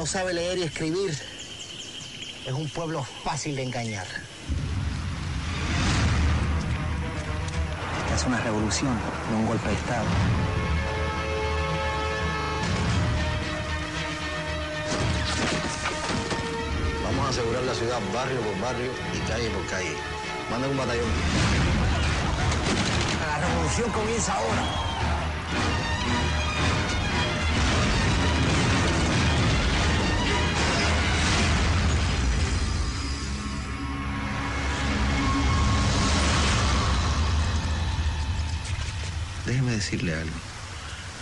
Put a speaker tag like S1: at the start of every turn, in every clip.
S1: no sabe leer y escribir es un pueblo fácil de engañar.
S2: Esta es una revolución, no un golpe de Estado.
S3: Vamos a asegurar la ciudad barrio por barrio y calle por calle. Manden un batallón.
S1: La revolución comienza ahora.
S3: Decirle algo,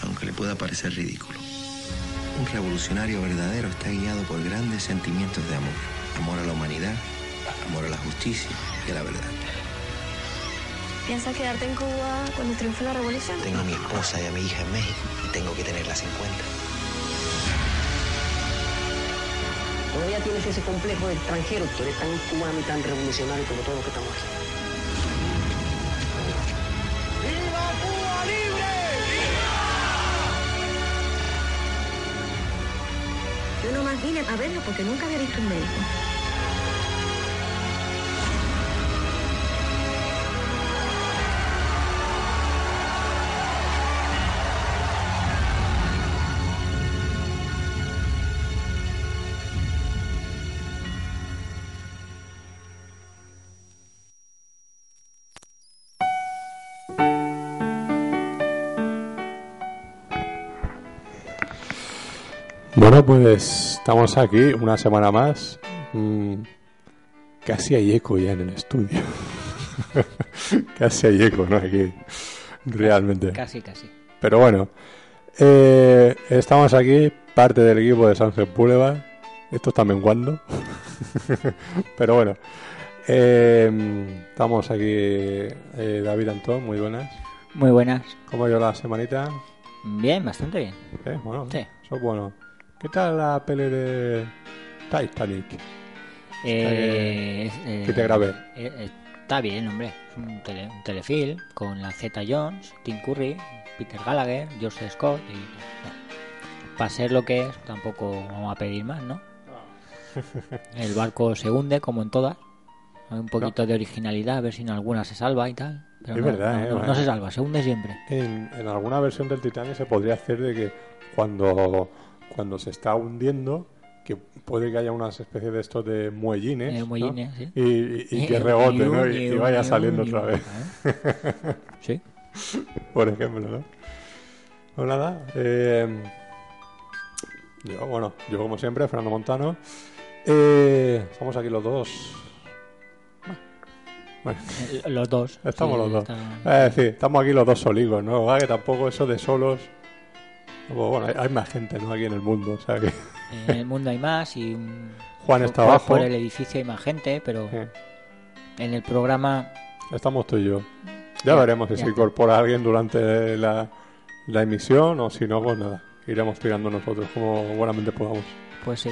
S3: aunque le pueda parecer ridículo. Un revolucionario verdadero está guiado por grandes sentimientos de amor. Amor a la humanidad, amor a la justicia y a la verdad.
S4: ¿Piensas quedarte en Cuba cuando triunfe la revolución?
S3: Tengo a mi esposa y a mi hija en México y tengo que tenerlas en cuenta.
S5: Todavía tienes ese complejo de extranjero. Tú eres tan cubano y tan revolucionario como todos los que estamos aquí.
S4: Vine a verlo porque nunca había visto un médico.
S6: Bueno, pues estamos aquí una semana más. Mm, casi hay eco ya en el estudio. casi hay eco, ¿no? Aquí, realmente.
S7: Casi, casi.
S6: Pero bueno, eh, estamos aquí, parte del equipo de Sánchez Boulevard. Esto está menguando. Pero bueno, eh, estamos aquí, eh, David Antón, muy buenas.
S7: Muy buenas.
S6: ¿Cómo ha ido la semanita?
S7: Bien, bastante bien.
S6: Bueno,
S7: Sí.
S6: eso es bueno. ¿Qué tal la peli de Titanic?
S7: Eh, eh,
S6: que te grabé.
S7: eh, eh, está bien, hombre. Es un, tele- un telefilm con la Z Jones, Tim Curry, Peter Gallagher, George Scott. Y, para ser lo que es, tampoco vamos a pedir más, ¿no? El barco se hunde, como en todas. Hay un poquito de originalidad, a ver si en alguna se salva y tal. Pero
S6: Es
S7: no,
S6: verdad,
S7: no,
S6: ¿eh?
S7: no- se salva, se hunde siempre.
S6: En, en alguna versión del Titanic se podría hacer de que cuando, cuando se está hundiendo, que puede que haya unas especies de estos de muellines,
S7: Eh,
S6: ¿no?
S7: muellines, sí.
S6: y, y- y que rebote ¿no? y, y vaya saliendo otra vez,
S7: Sí.
S6: por ejemplo. ¿no? Pues nada, eh, yo, bueno, yo como siempre, Fernando Montano, eh, estamos aquí los dos. Bueno,
S7: Eh, Los dos.
S6: Estamos
S7: Sí,
S6: los dos.
S7: está-
S6: Es decir, estamos aquí los dos soligos, ¿no? Va, que tampoco eso de solos. Bueno, hay, hay más gente, ¿no? Aquí en el mundo, o sea que.
S7: En el mundo hay más y
S6: Juan está
S7: por,
S6: abajo.
S7: por el edificio hay más gente, pero en el programa
S6: estamos tú y yo. Ya,
S7: Ya,
S6: veremos si
S7: ya
S6: se
S7: está.
S6: incorpora alguien durante la, la emisión o si no, pues nada. Iremos tirando nosotros como buenamente podamos.
S7: pues sí.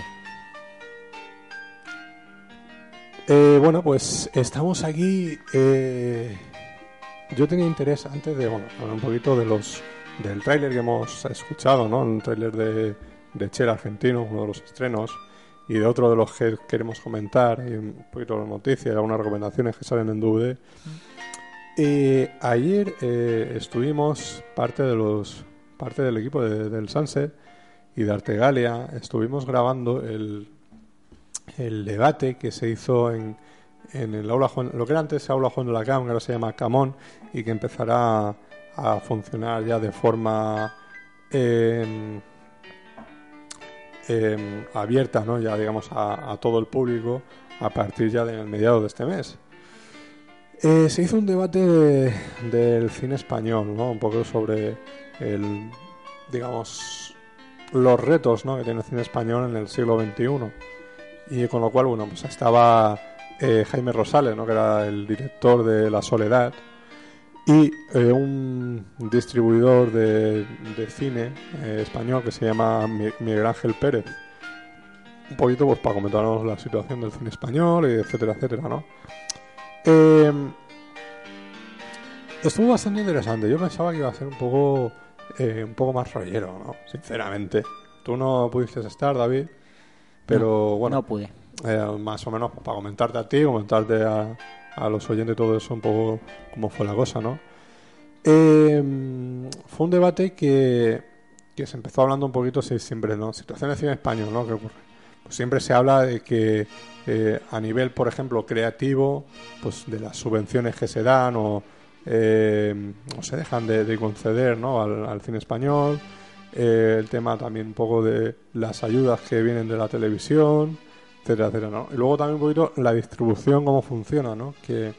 S6: Eh, bueno, pues estamos aquí. eh, yo tenía interés antes de bueno, hablar un poquito de los del tráiler que hemos escuchado, ¿no? Un tráiler de, de Cher argentino, uno de los estrenos, y de otro de los que queremos comentar, y un poquito de noticias, algunas recomendaciones que salen en DVD. Eh, ayer eh, estuvimos parte de los parte del equipo de- del Sunset y de Artegalia, estuvimos grabando el el debate que se hizo en, en el aula Juan, lo que era antes aula Juan de la Cam, que ahora se llama Camón, y que empezará a funcionar ya de forma em, em, abierta, ¿no? ya digamos a, a todo el público a partir ya del mediado de este mes. Eh, se hizo un debate de- del cine español, ¿no? un poco sobre el, digamos, los retos ¿no? que tiene el cine español en el siglo XXI y con lo cual bueno pues estaba eh, Jaime Rosales, ¿no? que era el director de La Soledad, y eh, un distribuidor de, de cine eh, español que se llama Mi- Miguel Ángel Pérez. Un poquito pues para comentarnos la situación del cine español, etcétera, etcétera, ¿no? Eh, estuvo bastante interesante. Yo pensaba que iba a ser un poco, eh, un poco más rollero, ¿no? Sinceramente. Tú no pudiste estar, David, pero bueno,
S7: No pude.
S6: más o menos para comentarte a ti, comentarte a, a los oyentes todo eso, un poco cómo fue la cosa, ¿no? Eh, fue un debate que, que se empezó hablando un poquito, siempre, ¿no? Situación de cine español, ¿no? ¿Qué ocurre? Pues siempre se habla de que eh, a nivel, por ejemplo, creativo, pues de las subvenciones que se dan o, eh, se dejan de, de conceder, ¿no? Al, al cine español. Eh, el tema también un poco de las ayudas que vienen de la televisión, etcétera, etcétera, ¿no? Y luego también un poquito la distribución, cómo funciona, ¿no? Que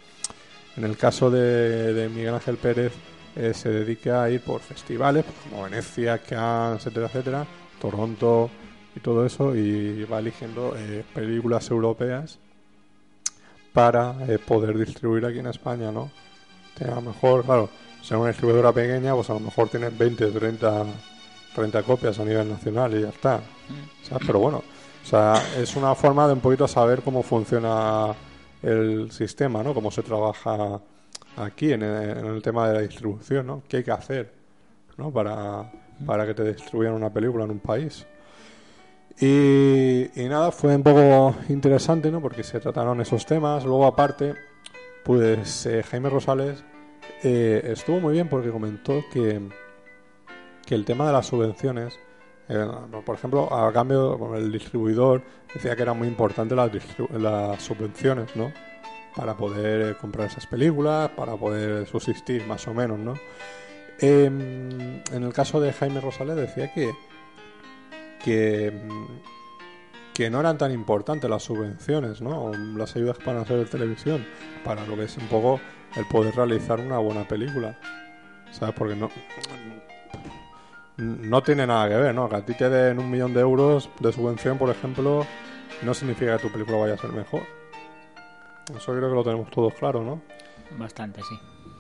S6: en el caso de, de Miguel Ángel Pérez eh, se dedica a ir por festivales pues, como Venecia, Cannes, etcétera, etcétera, Toronto y todo eso, y va eligiendo eh, películas europeas para eh, poder distribuir aquí en España, ¿no? A lo mejor, claro, ser una distribuidora pequeña, pues a lo mejor tienes 20, 30, 30 copias a nivel nacional y ya está. ¿sabes? Pero bueno, o sea, es una forma de un poquito saber cómo funciona el sistema, ¿no? Cómo se trabaja aquí en el, tema de la distribución, ¿no? ¿Qué hay que hacer, ¿no? Para, para que te distribuyan una película en un país. Y, y nada, fue un poco interesante, ¿no? Porque se trataron esos temas. Luego, aparte, pues eh, Jaime Rosales eh, estuvo muy bien porque comentó que, que el tema de las subvenciones, eh, por ejemplo, a cambio, el distribuidor decía que era muy importante las, las subvenciones, ¿no? Para poder eh, comprar esas películas, para poder subsistir más o menos, ¿no? Em, en el caso de Jaime Rosales decía que que, no eran tan importantes las subvenciones, ¿no? Las ayudas para hacer televisión, para lo que es un poco el poder realizar una buena película. ¿Sabes? Porque no no tiene nada que ver, ¿no? Que a ti te den un millón de euros de subvención, por ejemplo, no significa que tu película vaya a ser mejor. Eso creo que lo tenemos todos claro, ¿no?
S7: Bastante, sí.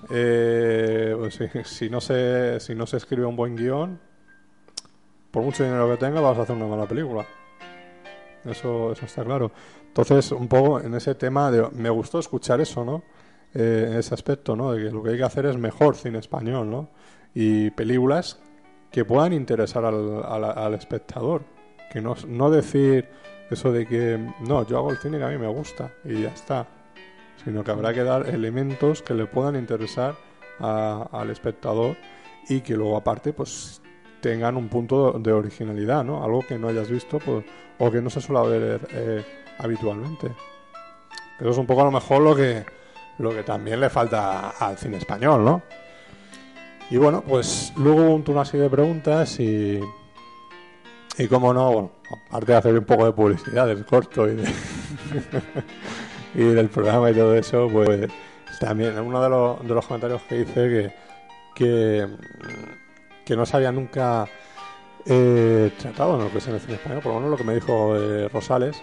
S6: Eh, pues sí, si, no se, si no se escribe un buen guion, por mucho dinero que tenga, vas a hacer una mala película. Eso, eso está claro. Entonces, un poco en ese tema, de, me gustó escuchar eso, ¿no? Eh, en ese aspecto, ¿no? De que lo que hay que hacer es mejor cine español, ¿no? Y películas que puedan interesar al, al, espectador. Que no, no decir eso de que, no, yo hago el cine que a mí me gusta y ya está sino que habrá que dar elementos que le puedan interesar a- al espectador y que luego aparte pues tengan un punto de originalidad, ¿no? Algo que no hayas visto pues, o que no se suele ver eh, habitualmente. Eso es un poco a lo mejor lo que lo que también le falta al cine español, ¿no? Y bueno, pues luego hubo un turno así de preguntas y y como no, bueno, aparte de hacer un poco de publicidad del corto y de del programa y todo eso, pues también uno de los, de los comentarios que hice que, que, que no se había nunca eh, tratado en lo que es en el cine español, por lo menos lo que me dijo eh, Rosales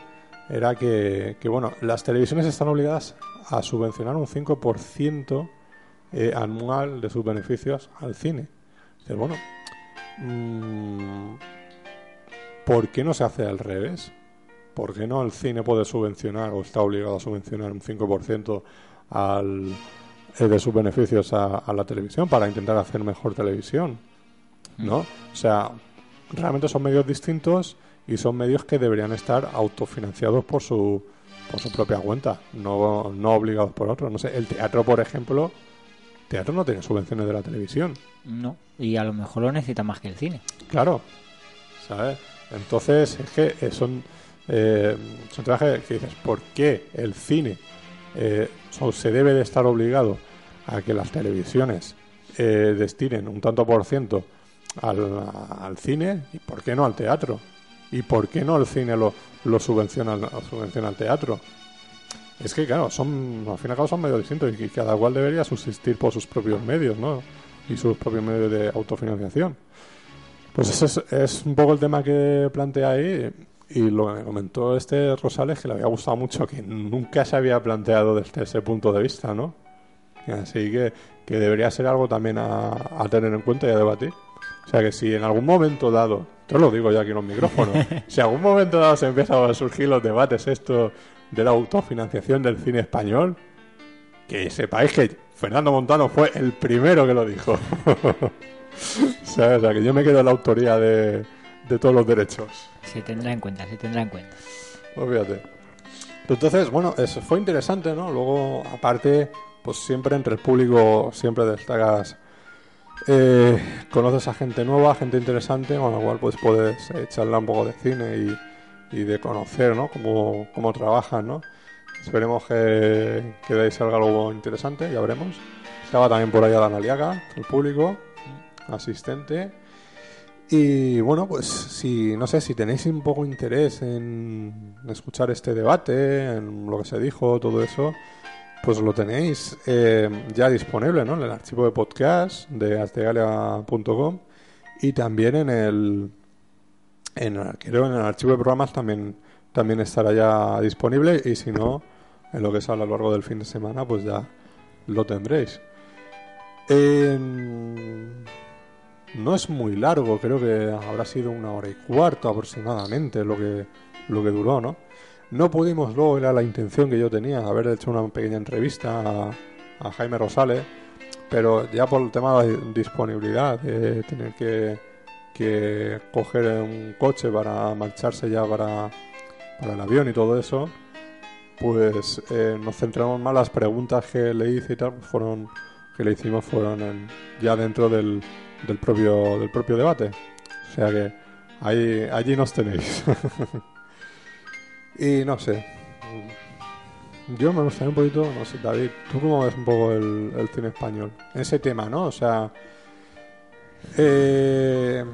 S6: era que, que, bueno, las televisiones están obligadas a subvencionar un 5% eh, anual de sus beneficios al cine. Dices, bueno, mm, ¿por qué no se hace al revés? ¿Por qué no el cine puede subvencionar o está obligado a subvencionar un 5% al, eh, de sus beneficios a, a la televisión para intentar hacer mejor televisión? ¿No? O sea, realmente son medios distintos y son medios que deberían estar autofinanciados por su, por su propia cuenta, no, no obligados por otros. No sé, el teatro, por ejemplo, teatro no tiene subvenciones de la televisión.
S7: No. Y a lo mejor lo necesita más que el cine.
S6: Claro, ¿sabes? Entonces, es que eh, son, eh, son trajes que dices, ¿por qué el cine eh, so- se debe de estar obligado a que las televisiones eh, destinen un tanto por ciento al, al cine y por qué no al teatro? ¿Y por qué no el cine lo, lo subvenciona, lo subvenciona al teatro? Es que, claro, son, al fin y al cabo son medios distintos y cada cual debería subsistir por sus propios medios, ¿no? Y sus propios medios de autofinanciación. Pues ese es, es un poco el tema que plantea ahí, Y lo que me comentó este Rosales que le había gustado mucho, que nunca se había planteado desde ese punto de vista, ¿no? Así que, que debería ser algo también a, a tener en cuenta y a debatir. O sea que si en algún momento dado, te lo digo ya aquí en los micrófonos, si en algún momento dado se empiezan a surgir los debates esto de la autofinanciación del cine español, que sepáis que Fernando Montano fue el primero que lo dijo. o, sea, o sea, que yo me quedo en la autoría de, de todos los derechos.
S7: Se tendrá en cuenta, se tendrá en cuenta.
S6: Olvídate. Entonces, bueno, eso fue interesante, ¿no? Luego, aparte, pues siempre entre el público, siempre destacas, eh, conoces a gente nueva, gente interesante, con la cual pues puedes eh, charlar un poco de cine y, y de conocer, ¿no? Cómo, cómo trabajan, ¿no? Esperemos que, que de algo interesante, ya veremos. Estaba también por allá Dan Aliaga, el público, asistente. Y bueno, pues si no sé si tenéis un poco interés en escuchar este debate, en lo que se dijo, todo eso, pues lo tenéis eh, ya disponible ¿no? en el archivo de podcast de artegalia.com y también en el, en creo en el archivo de programas también también estará ya disponible y si no en lo que es a lo largo del fin de semana pues ya lo tendréis. En- no es muy largo, creo que habrá sido una hora y cuarto aproximadamente lo que, lo que duró, ¿no? No pudimos luego, era la intención que yo tenía, haber hecho una pequeña entrevista a, a Jaime Rosales, pero ya por el tema de disponibilidad, de tener que, que coger un coche para marcharse ya para, para el avión y todo eso, pues eh, nos centramos más las preguntas que le hice y tal, pues fueron que le hicimos fueron en- ya dentro del, del propio del propio debate. O sea que ahí allí nos tenéis. y no sé. Yo me gustaría un poquito, no sé, David, ¿tú cómo ves un poco el, el cine español? Ese tema, ¿no? O sea, eh,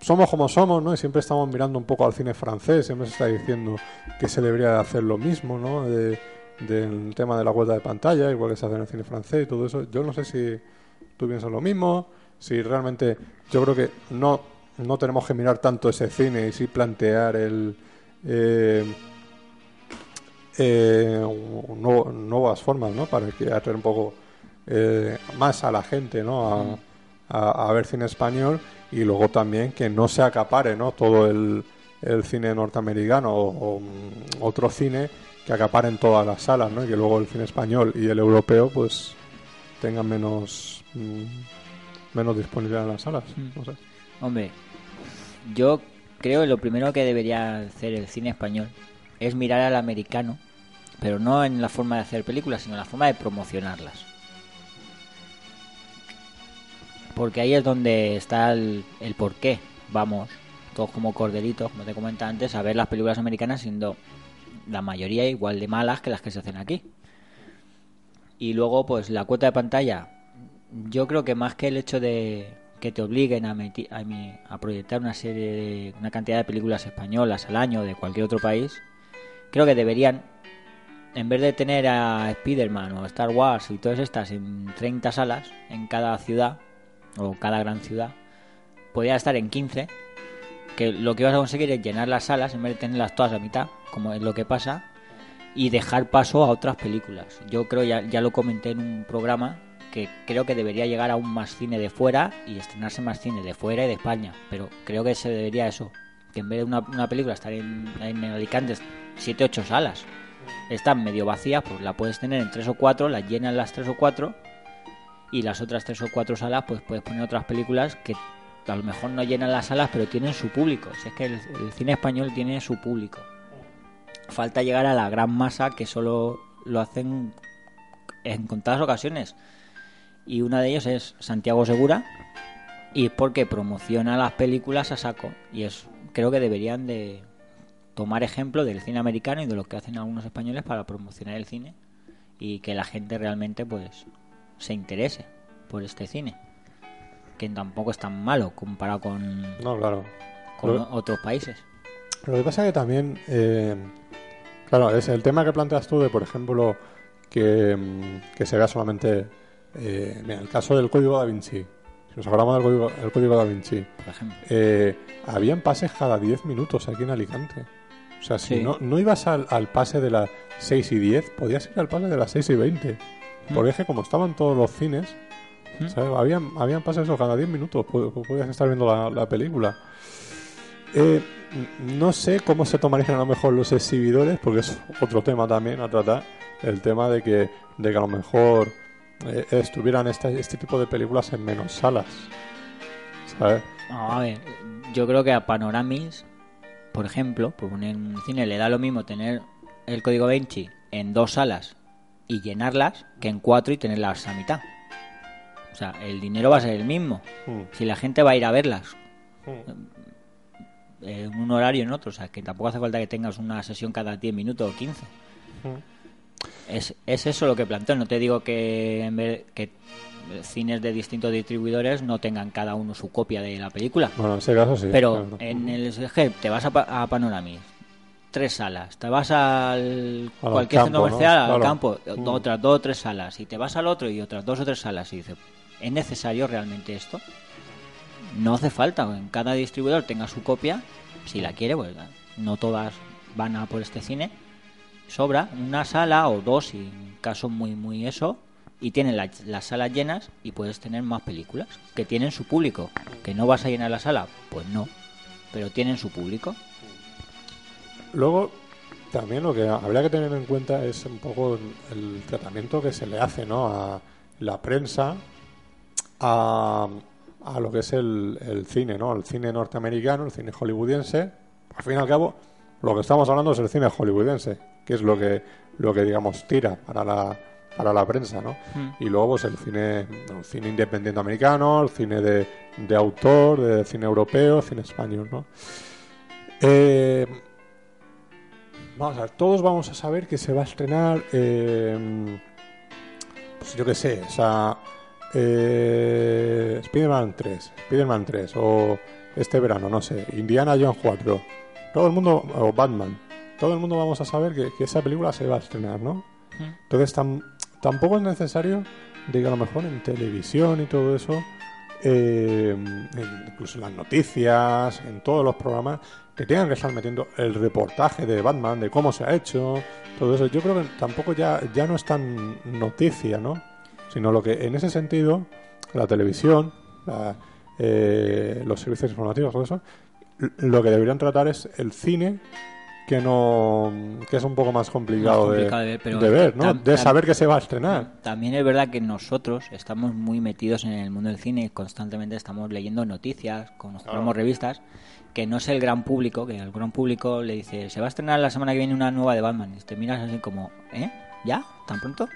S6: somos como somos, ¿no? Y siempre estamos mirando un poco al cine francés, siempre se está diciendo que se debería de hacer lo mismo, ¿no? De- del tema de la cuota de pantalla, igual que se hace en el cine francés y todo eso. Yo no sé si tú piensas lo mismo, si realmente yo creo que no, no tenemos que mirar tanto ese cine y sí plantear el... eh, eh, nuevas formas, ¿no? Para que atraer un poco eh, más a la gente, ¿no? A, a- a ver cine español y luego también que no se acapare, ¿no? Todo el, el cine norteamericano o, o, mm, otro cine que acaparen todas las salas, ¿no? Y que luego el cine español y el europeo, pues, tengan menos mm, menos disponibilidad en las salas. Sé.
S7: Hombre, yo creo que lo primero que debería hacer el cine español es mirar al americano, pero no en la forma de hacer películas, sino en la forma de promocionarlas. Porque ahí es donde está el, el por qué vamos, todos como corderitos, como te comentaba antes, a ver las películas americanas siendo la mayoría igual de malas que las que se hacen aquí. Y luego, pues la cuota de pantalla, yo creo que más que el hecho de que te obliguen a, meti- a, a proyectar una serie de una cantidad de películas españolas al año de cualquier otro país, creo que deberían, en vez de tener a Spider-Man o Star Wars y todas estas en 30 salas en cada ciudad o cada gran ciudad, podría estar en 15, que lo que vas a conseguir es llenar las salas en vez de tenerlas todas a mitad, como es lo que pasa, y dejar paso a otras películas. Yo creo, ya, ya lo comenté en un programa, que creo que debería llegar aún más cine de fuera y estrenarse más cine de fuera y de España. Pero creo que se debería eso, que en vez de una, una película estar en, en Alicante 7 8 salas, están medio vacías, pues la puedes tener en 3 o 4, las llenan las 3 o 4 y las otras 3 o 4 salas pues puedes poner otras películas que a lo mejor no llenan las salas pero tienen su público. Si es que el, cine español tiene su público falta llegar a la gran masa que solo lo hacen en contadas ocasiones. Y una de ellos es Santiago Segura. Y es porque promociona las películas a saco. Y es creo que deberían de tomar ejemplo del cine americano y de lo que hacen algunos españoles para promocionar el cine. Y que la gente realmente pues se interese por este cine. Que tampoco es tan malo comparado con,
S6: No, claro.
S7: con
S6: Lo-
S7: otros países.
S6: Lo que pasa es que también, eh, claro, es el tema que planteas tú de, por ejemplo, que, mm, que se vea solamente, eh, mira, el caso del código da Vinci, si nos hablamos del código, el código da Vinci,
S7: Por ejemplo.
S6: eh, habían pases cada 10 minutos aquí en Alicante. O sea, si
S7: Sí.
S6: no, no ibas al, al pase de las 6 y 10, podías ir al pase de las 6 y 20. Porque es que como estaban todos los cines,
S7: Mm.
S6: ¿sabes? Habían, habían pases eso cada 10 minutos, podías estar viendo la, la película. Eh, no sé cómo se tomarían a lo mejor los exhibidores, porque es otro tema también a tratar, el tema de que, de que a lo mejor eh, estuvieran este, este tipo de películas en menos salas. ¿Sabes?
S7: No, a ver, yo creo que a Panoramis, por ejemplo, por poner un cine, le da lo mismo tener el código Vinci en dos salas y llenarlas que en cuatro y tenerlas a mitad. O sea, el dinero va a ser el mismo.
S6: Mm.
S7: Si la gente va a ir a verlas
S6: Mm.
S7: eh, en un horario en otro, o sea, que tampoco hace falta que tengas una sesión cada 10 minutos o 15. Es, es eso lo que planteo. No te digo que, en vez, que cines de distintos distribuidores no tengan cada uno su copia de la película.
S6: Bueno, en ese caso sí.
S7: Pero
S6: claro.
S7: en el te vas a, pa- a Panoramis, tres salas. Te vas al
S6: Al
S7: cualquier centro
S6: campo, ¿no?
S7: comercial, al
S6: Claro.
S7: campo,
S6: Mm.
S7: otras dos o tres salas. Y te vas al otro y otras dos o tres salas. Y dices, ¿es necesario realmente esto? No hace falta. En cada distribuidor tenga su copia. Si la quiere, pues no todas van a por este cine. Sobra una sala o dos, y en caso muy, muy eso. Y tienen la- las salas llenas y puedes tener más películas que tienen su público. ¿Que no vas a llenar la sala? Pues no. Pero tienen su público.
S6: Luego, también lo que habría que tener en cuenta es un poco el tratamiento que se le hace ¿no? a la prensa, a, a lo que es el, el cine, ¿no? el cine norteamericano, el cine hollywoodiense. Al fin y al cabo, lo que estamos hablando es el cine hollywoodense, que es lo que, lo que digamos, tira para la, para la prensa. ¿no? Y luego, pues el cine, el cine independiente americano, el cine de, de autor, de cine europeo, cine español. ¿no? Eh, Vamos a ver, todos vamos a saber que se va a estrenar, eh, pues yo qué sé, o sea, eh, Spider-Man 3, Spider-Man 3, o este verano, no sé, Indiana Jones 4, todo el mundo, o Batman, todo el mundo vamos a saber que, que esa película se va a estrenar, ¿no? Entonces tam- tampoco es necesario de que a lo mejor en televisión y todo eso, eh, incluso en las noticias, en todos los programas, que tengan que estar metiendo el reportaje de Batman, de cómo se ha hecho, todo eso. Yo creo que tampoco ya, ya no es tan noticia, ¿no? Sino lo que en ese sentido, la televisión, la- eh, los servicios informativos, todo eso, lo que deberían tratar es el cine que no que es un poco más complicado,
S7: Más
S6: de-
S7: complicado de ver, pero
S6: de ver, ¿no? de saber que se va a estrenar.
S7: También es verdad que nosotros estamos muy metidos en el mundo del cine constantemente estamos leyendo noticias, compramos revistas, que no es el gran público, que al gran público le dice, se va a estrenar la semana que viene una nueva de Batman. Y te miras así como, ¿eh? ¿Ya? ¿Tan pronto?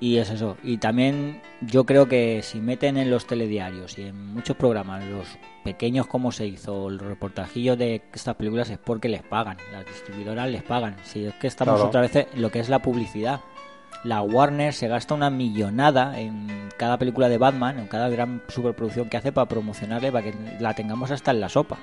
S7: Y es eso. Y también yo creo que si meten en los telediarios y en muchos programas los pequeños como se hizo, los reportajillos de estas películas es porque les pagan. Las distribuidoras les pagan. Si es que estamos
S6: Claro.
S7: otra vez en lo que es la publicidad. La Warner se gasta una millonada en cada película de Batman, en cada gran superproducción que hace para promocionarle, para que la tengamos hasta en la sopa.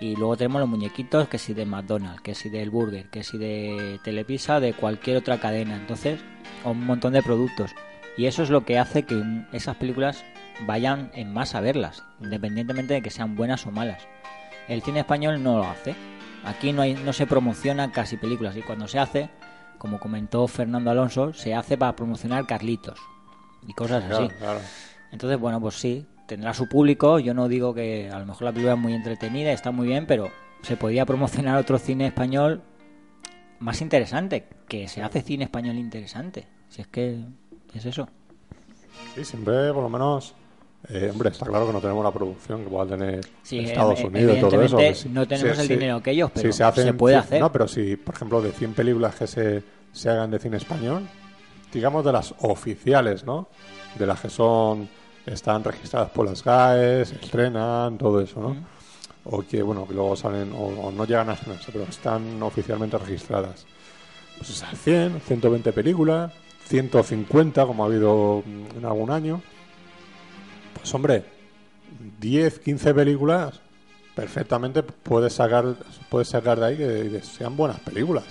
S7: Y luego tenemos los muñequitos, que si de McDonald's, que si del Burger, que si de Telepisa, de cualquier otra cadena. Entonces, un montón de productos. Y eso es lo que hace que esas películas vayan en más a verlas, independientemente de que sean buenas o malas. El cine español no lo hace. Aquí no, hay, no se promociona casi películas y cuando se hace, como comentó Fernando Alonso, se hace para promocionar Carlitos y cosas así.
S6: Claro, claro.
S7: Entonces, bueno, pues sí, tendrá su público. Yo no digo que a lo mejor la película es muy entretenida, está muy bien, pero se podría promocionar otro cine español más interesante, que se hace cine español interesante. Si es que es eso.
S6: Sí, siempre, por lo menos, eh, hombre, está claro que no tenemos la producción que pueda tener
S7: Sí,
S6: Estados Unidos y todo eso. sí-
S7: no tenemos el dinero que ellos, pero
S6: se, hacen
S7: se puede hacer.
S6: No, pero si, por ejemplo, de 100 películas que se, se hagan de cine español, digamos de las oficiales, ¿no? De las que son, están registradas por las GAES, estrenan, todo eso, ¿no? O que, bueno, que luego salen, o, o no llegan a estrenarse, pero están oficialmente registradas. Pues esas 100, 120 películas, 150 como ha habido en algún año. Pues hombre, 10, 15 películas perfectamente puedes sacar puedes sacar de ahí que, que sean buenas películas,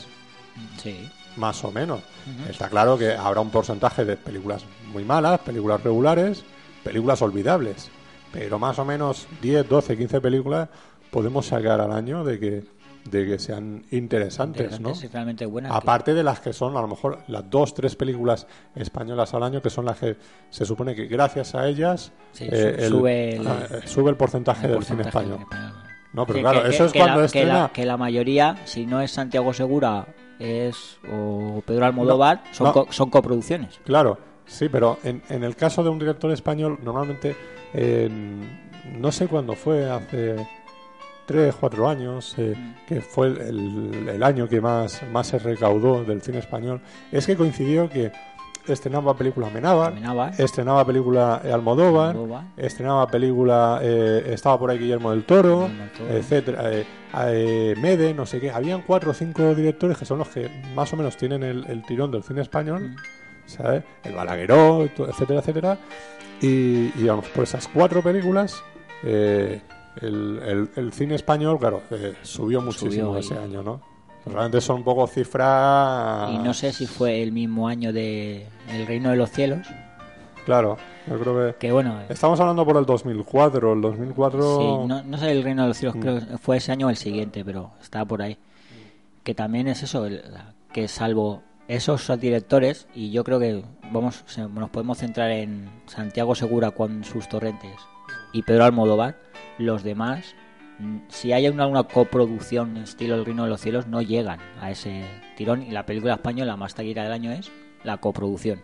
S7: Sí.
S6: más o menos. Está claro que habrá un porcentaje de películas muy malas, películas regulares películas olvidables. Pero más o menos 10, 12, 15 películas podemos sacar al año de que, de que sean interesantes, ¿no?
S7: Realmente buenas.
S6: Aparte de las que son a lo mejor las dos, tres películas españolas al año, que son las que se supone que gracias a ellas
S7: Sí,
S6: eh,
S7: su- sube el-
S6: ah, sube el porcentaje
S7: el
S6: del cine
S7: porcentaje
S6: español. No, pero
S7: Sí,
S6: claro,
S7: que-
S6: eso es
S7: que
S6: cuando
S7: la,
S6: estrena...
S7: que la, que la mayoría, si no es Santiago Segura, es o Pedro Almodóvar, son,
S6: no.
S7: co- son coproducciones.
S6: Claro, sí, pero en, en el caso de un director español, normalmente, eh, no sé cuándo fue, hace tres, cuatro años, eh, que fue el, año que más, más se recaudó del cine español, es que coincidió que estrenaba película Amenábar,
S7: Amenábar.
S6: estrenaba película eh, Almodóvar,
S7: Almodóvar.
S6: estrenaba película, eh, estaba por ahí Guillermo del Toro,
S7: Guillermo del Toro.
S6: etcétera, eh, eh, Mede, no sé qué. Habían cuatro o cinco directores que son los que más o menos tienen el, el tirón del cine español, ¿sabes? El Balagueró, etcétera, etcétera. Y, y vamos, por esas cuatro películas, eh, el, el- el cine español, claro, eh, subió muchísimo
S7: Subió y-
S6: ese año, ¿no? Realmente son un poco cifras...
S7: Y no sé si fue el mismo año de El Reino de los Cielos,
S6: Claro, yo creo que...
S7: que bueno, eh,
S6: Estamos hablando por el 2004, el 2004...
S7: sí, no, no sé el Reino de los Cielos,
S6: Mm.
S7: creo que fue ese año o el siguiente, pero estaba por ahí. Que también es eso, el- que salvo esos directores, y yo creo que vamos nos podemos centrar en Santiago Segura con sus torrentes y Pedro Almodóvar, los demás, mm, si hay una, una coproducción estilo El Reino de los Cielos, no llegan a ese tirón, y la película española más taquillera del año es la coproducción.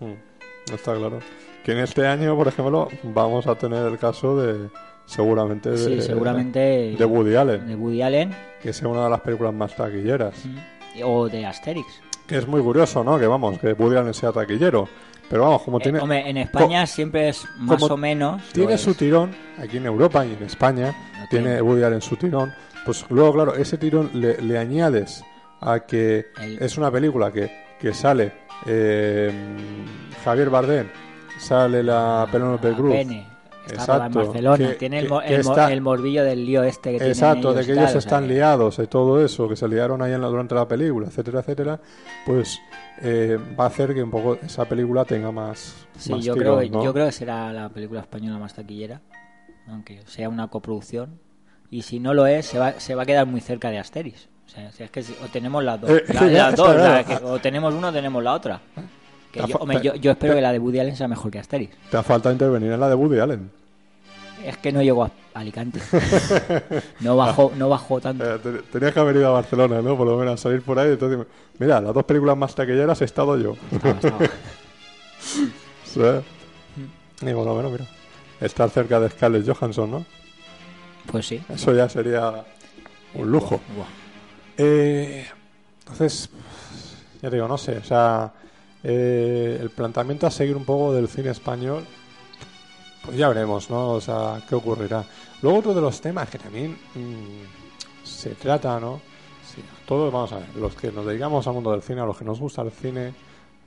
S6: Mm, Está claro. Que en este año, por ejemplo, vamos a tener el caso de, seguramente, de,
S7: Sí, seguramente
S6: de Woody Allen,
S7: de Woody Allen
S6: que es una de las películas más taquilleras.
S7: o de Asterix.
S6: Que es muy curioso, ¿no? Que vamos, que Woody Allen sea taquillero. Pero vamos, como
S7: Eh,
S6: tiene,
S7: hombre, en España siempre es más
S6: como
S7: o menos.
S6: tiene su tirón, aquí en Europa y en España, tiene. Woody Allen su tirón, pues luego, claro, ese tirón le, le añades a que
S7: El-
S6: es una película que, que sale eh, Javier Bardem, sale la Penélope
S7: La
S6: Cruz.
S7: Pene,
S6: Exacto,
S7: en Barcelona,
S6: que-
S7: tiene el,
S6: que-
S7: el,
S6: está-
S7: el morbillo del lío este que
S6: Exacto, de que ellos
S7: tal, o sea
S6: están liados y todo eso, que se liaron ahí en la- durante la película, etcétera, etcétera, pues eh, va a hacer que un poco esa película tenga más,
S7: Sí,
S6: más
S7: yo, creo, que-
S6: ¿no?
S7: yo creo que será la película española más taquillera, aunque sea una coproducción. Y si no lo es, se va, se va a quedar muy cerca de Asterix. O sea, si es que si- o tenemos las dos,
S6: Eh,
S7: la-
S6: ya,
S7: las
S6: está
S7: dos,
S6: claro.
S7: la que- o tenemos una o tenemos la otra. Que yo,
S6: fa-
S7: hombre,
S6: te-
S7: yo, yo espero que la de Woody Allen sea mejor que Asterix.
S6: Te falta intervenir en la de Woody Allen.
S7: Es que no llego a Alicante. No bajó, no bajó tanto.
S6: Eh, te- tenías que haber ido a Barcelona, ¿no? Por lo menos a salir por ahí. Entonces, mira, las dos películas más taquilleras he estado yo. Sí. Y por lo menos, mira, estar cerca de Scarlett Johansson, ¿no?
S7: Pues sí.
S6: Eso ya sería un lujo.
S7: Buah.
S6: Eh, entonces, ya te digo, no sé, o sea, eh, el planteamiento a seguir un poco del cine español, pues ya veremos, ¿no? O sea, qué ocurrirá. Luego otro de los temas que también mm, se trata, ¿no? Sí, todos, vamos a ver, los que nos dedicamos al mundo del cine, a los que nos gusta el cine,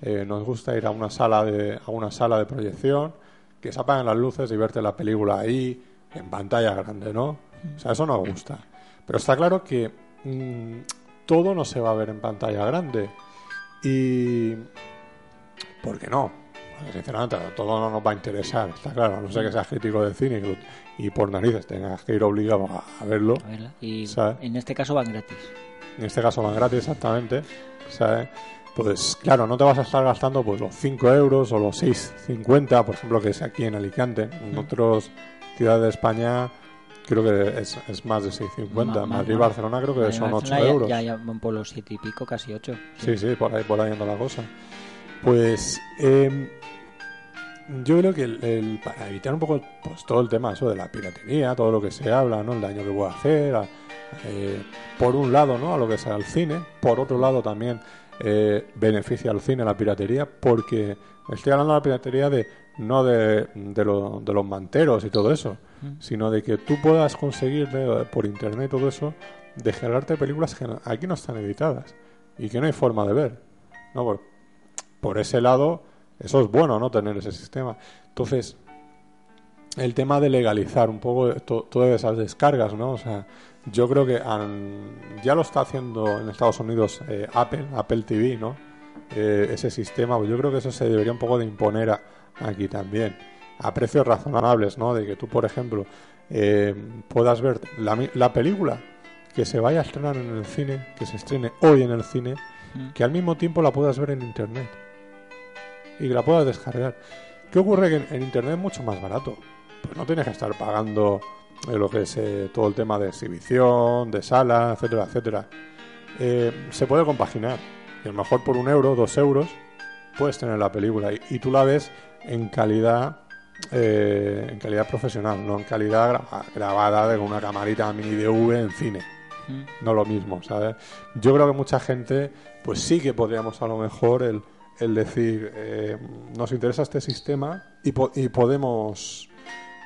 S6: eh, nos gusta ir a una sala de a una sala de proyección, que se apaguen las luces y verte la película ahí en pantalla grande, ¿no? O sea, eso nos gusta. Pero está claro que mm, todo no se va a ver en pantalla grande. Y... ¿Por qué no? Sinceramente, todo no nos va a interesar, está claro. A no ser que seas crítico de cine y, por narices tengas que ir obligado a, a verlo.
S7: A verla. Y en este caso van gratis.
S6: En este caso van gratis, exactamente. ¿sabes? Pues claro, no te vas a estar gastando pues los 5 euros o los 6,50, por ejemplo, que es aquí en Alicante. En otras ciudades de España creo que es, es más de 6,50.
S7: Ma- ma-
S6: Madrid y Barcelona creo que son 8
S7: Barcelona ya-
S6: euros.
S7: Ya, ya van por los siete y pico, casi ocho.
S6: Sí, sí, por ahí, por ahí anda la cosa. Pues eh, yo creo que el, el- para evitar un poco pues, todo el tema eso de la piratería, todo lo que se habla, ¿no? el daño que puede hacer, a- eh, por un lado, ¿no? a lo que sea el cine, por otro lado también eh, beneficia al cine la piratería, porque estoy hablando de la piratería de no de, de, lo- de los manteros y todo eso, sino de que tú puedas conseguir de- por internet todo eso, descargarte películas que aquí no están editadas y que no hay forma de ver. ¿no? Por, por ese lado, eso es bueno, ¿no? Tener ese sistema. Entonces, el tema de legalizar un poco to- todas esas descargas, ¿no? O sea, yo creo que han- ya lo está haciendo en Estados Unidos eh, Apple, Apple TV, ¿no? Eh, ese sistema, pues yo creo que eso se debería un poco de imponer a- aquí también. a precios razonables, ¿no? De que tú, por ejemplo, eh, puedas ver la, la película que se vaya a estrenar en el cine, que se estrene hoy en el cine,
S7: Mm.
S6: que al mismo tiempo la puedas ver en internet y que la puedas descargar. ¿Qué ocurre? Que en, en internet es mucho más barato. Pues no tienes que estar pagando eh, lo que es eh, todo el tema de exhibición, de sala, etcétera, etcétera. Eh, se puede compaginar. Y a lo mejor por un euro, dos euros, puedes tener la película y, y tú la ves en calidad eh, en calidad profesional, no en calidad gra- grabada de con una camarita mini DV en cine.
S7: Mm.
S6: No lo mismo, ¿sabes? Yo creo que mucha gente, pues sí que podríamos a lo mejor el, el decir, eh, nos interesa este sistema y, po- y podemos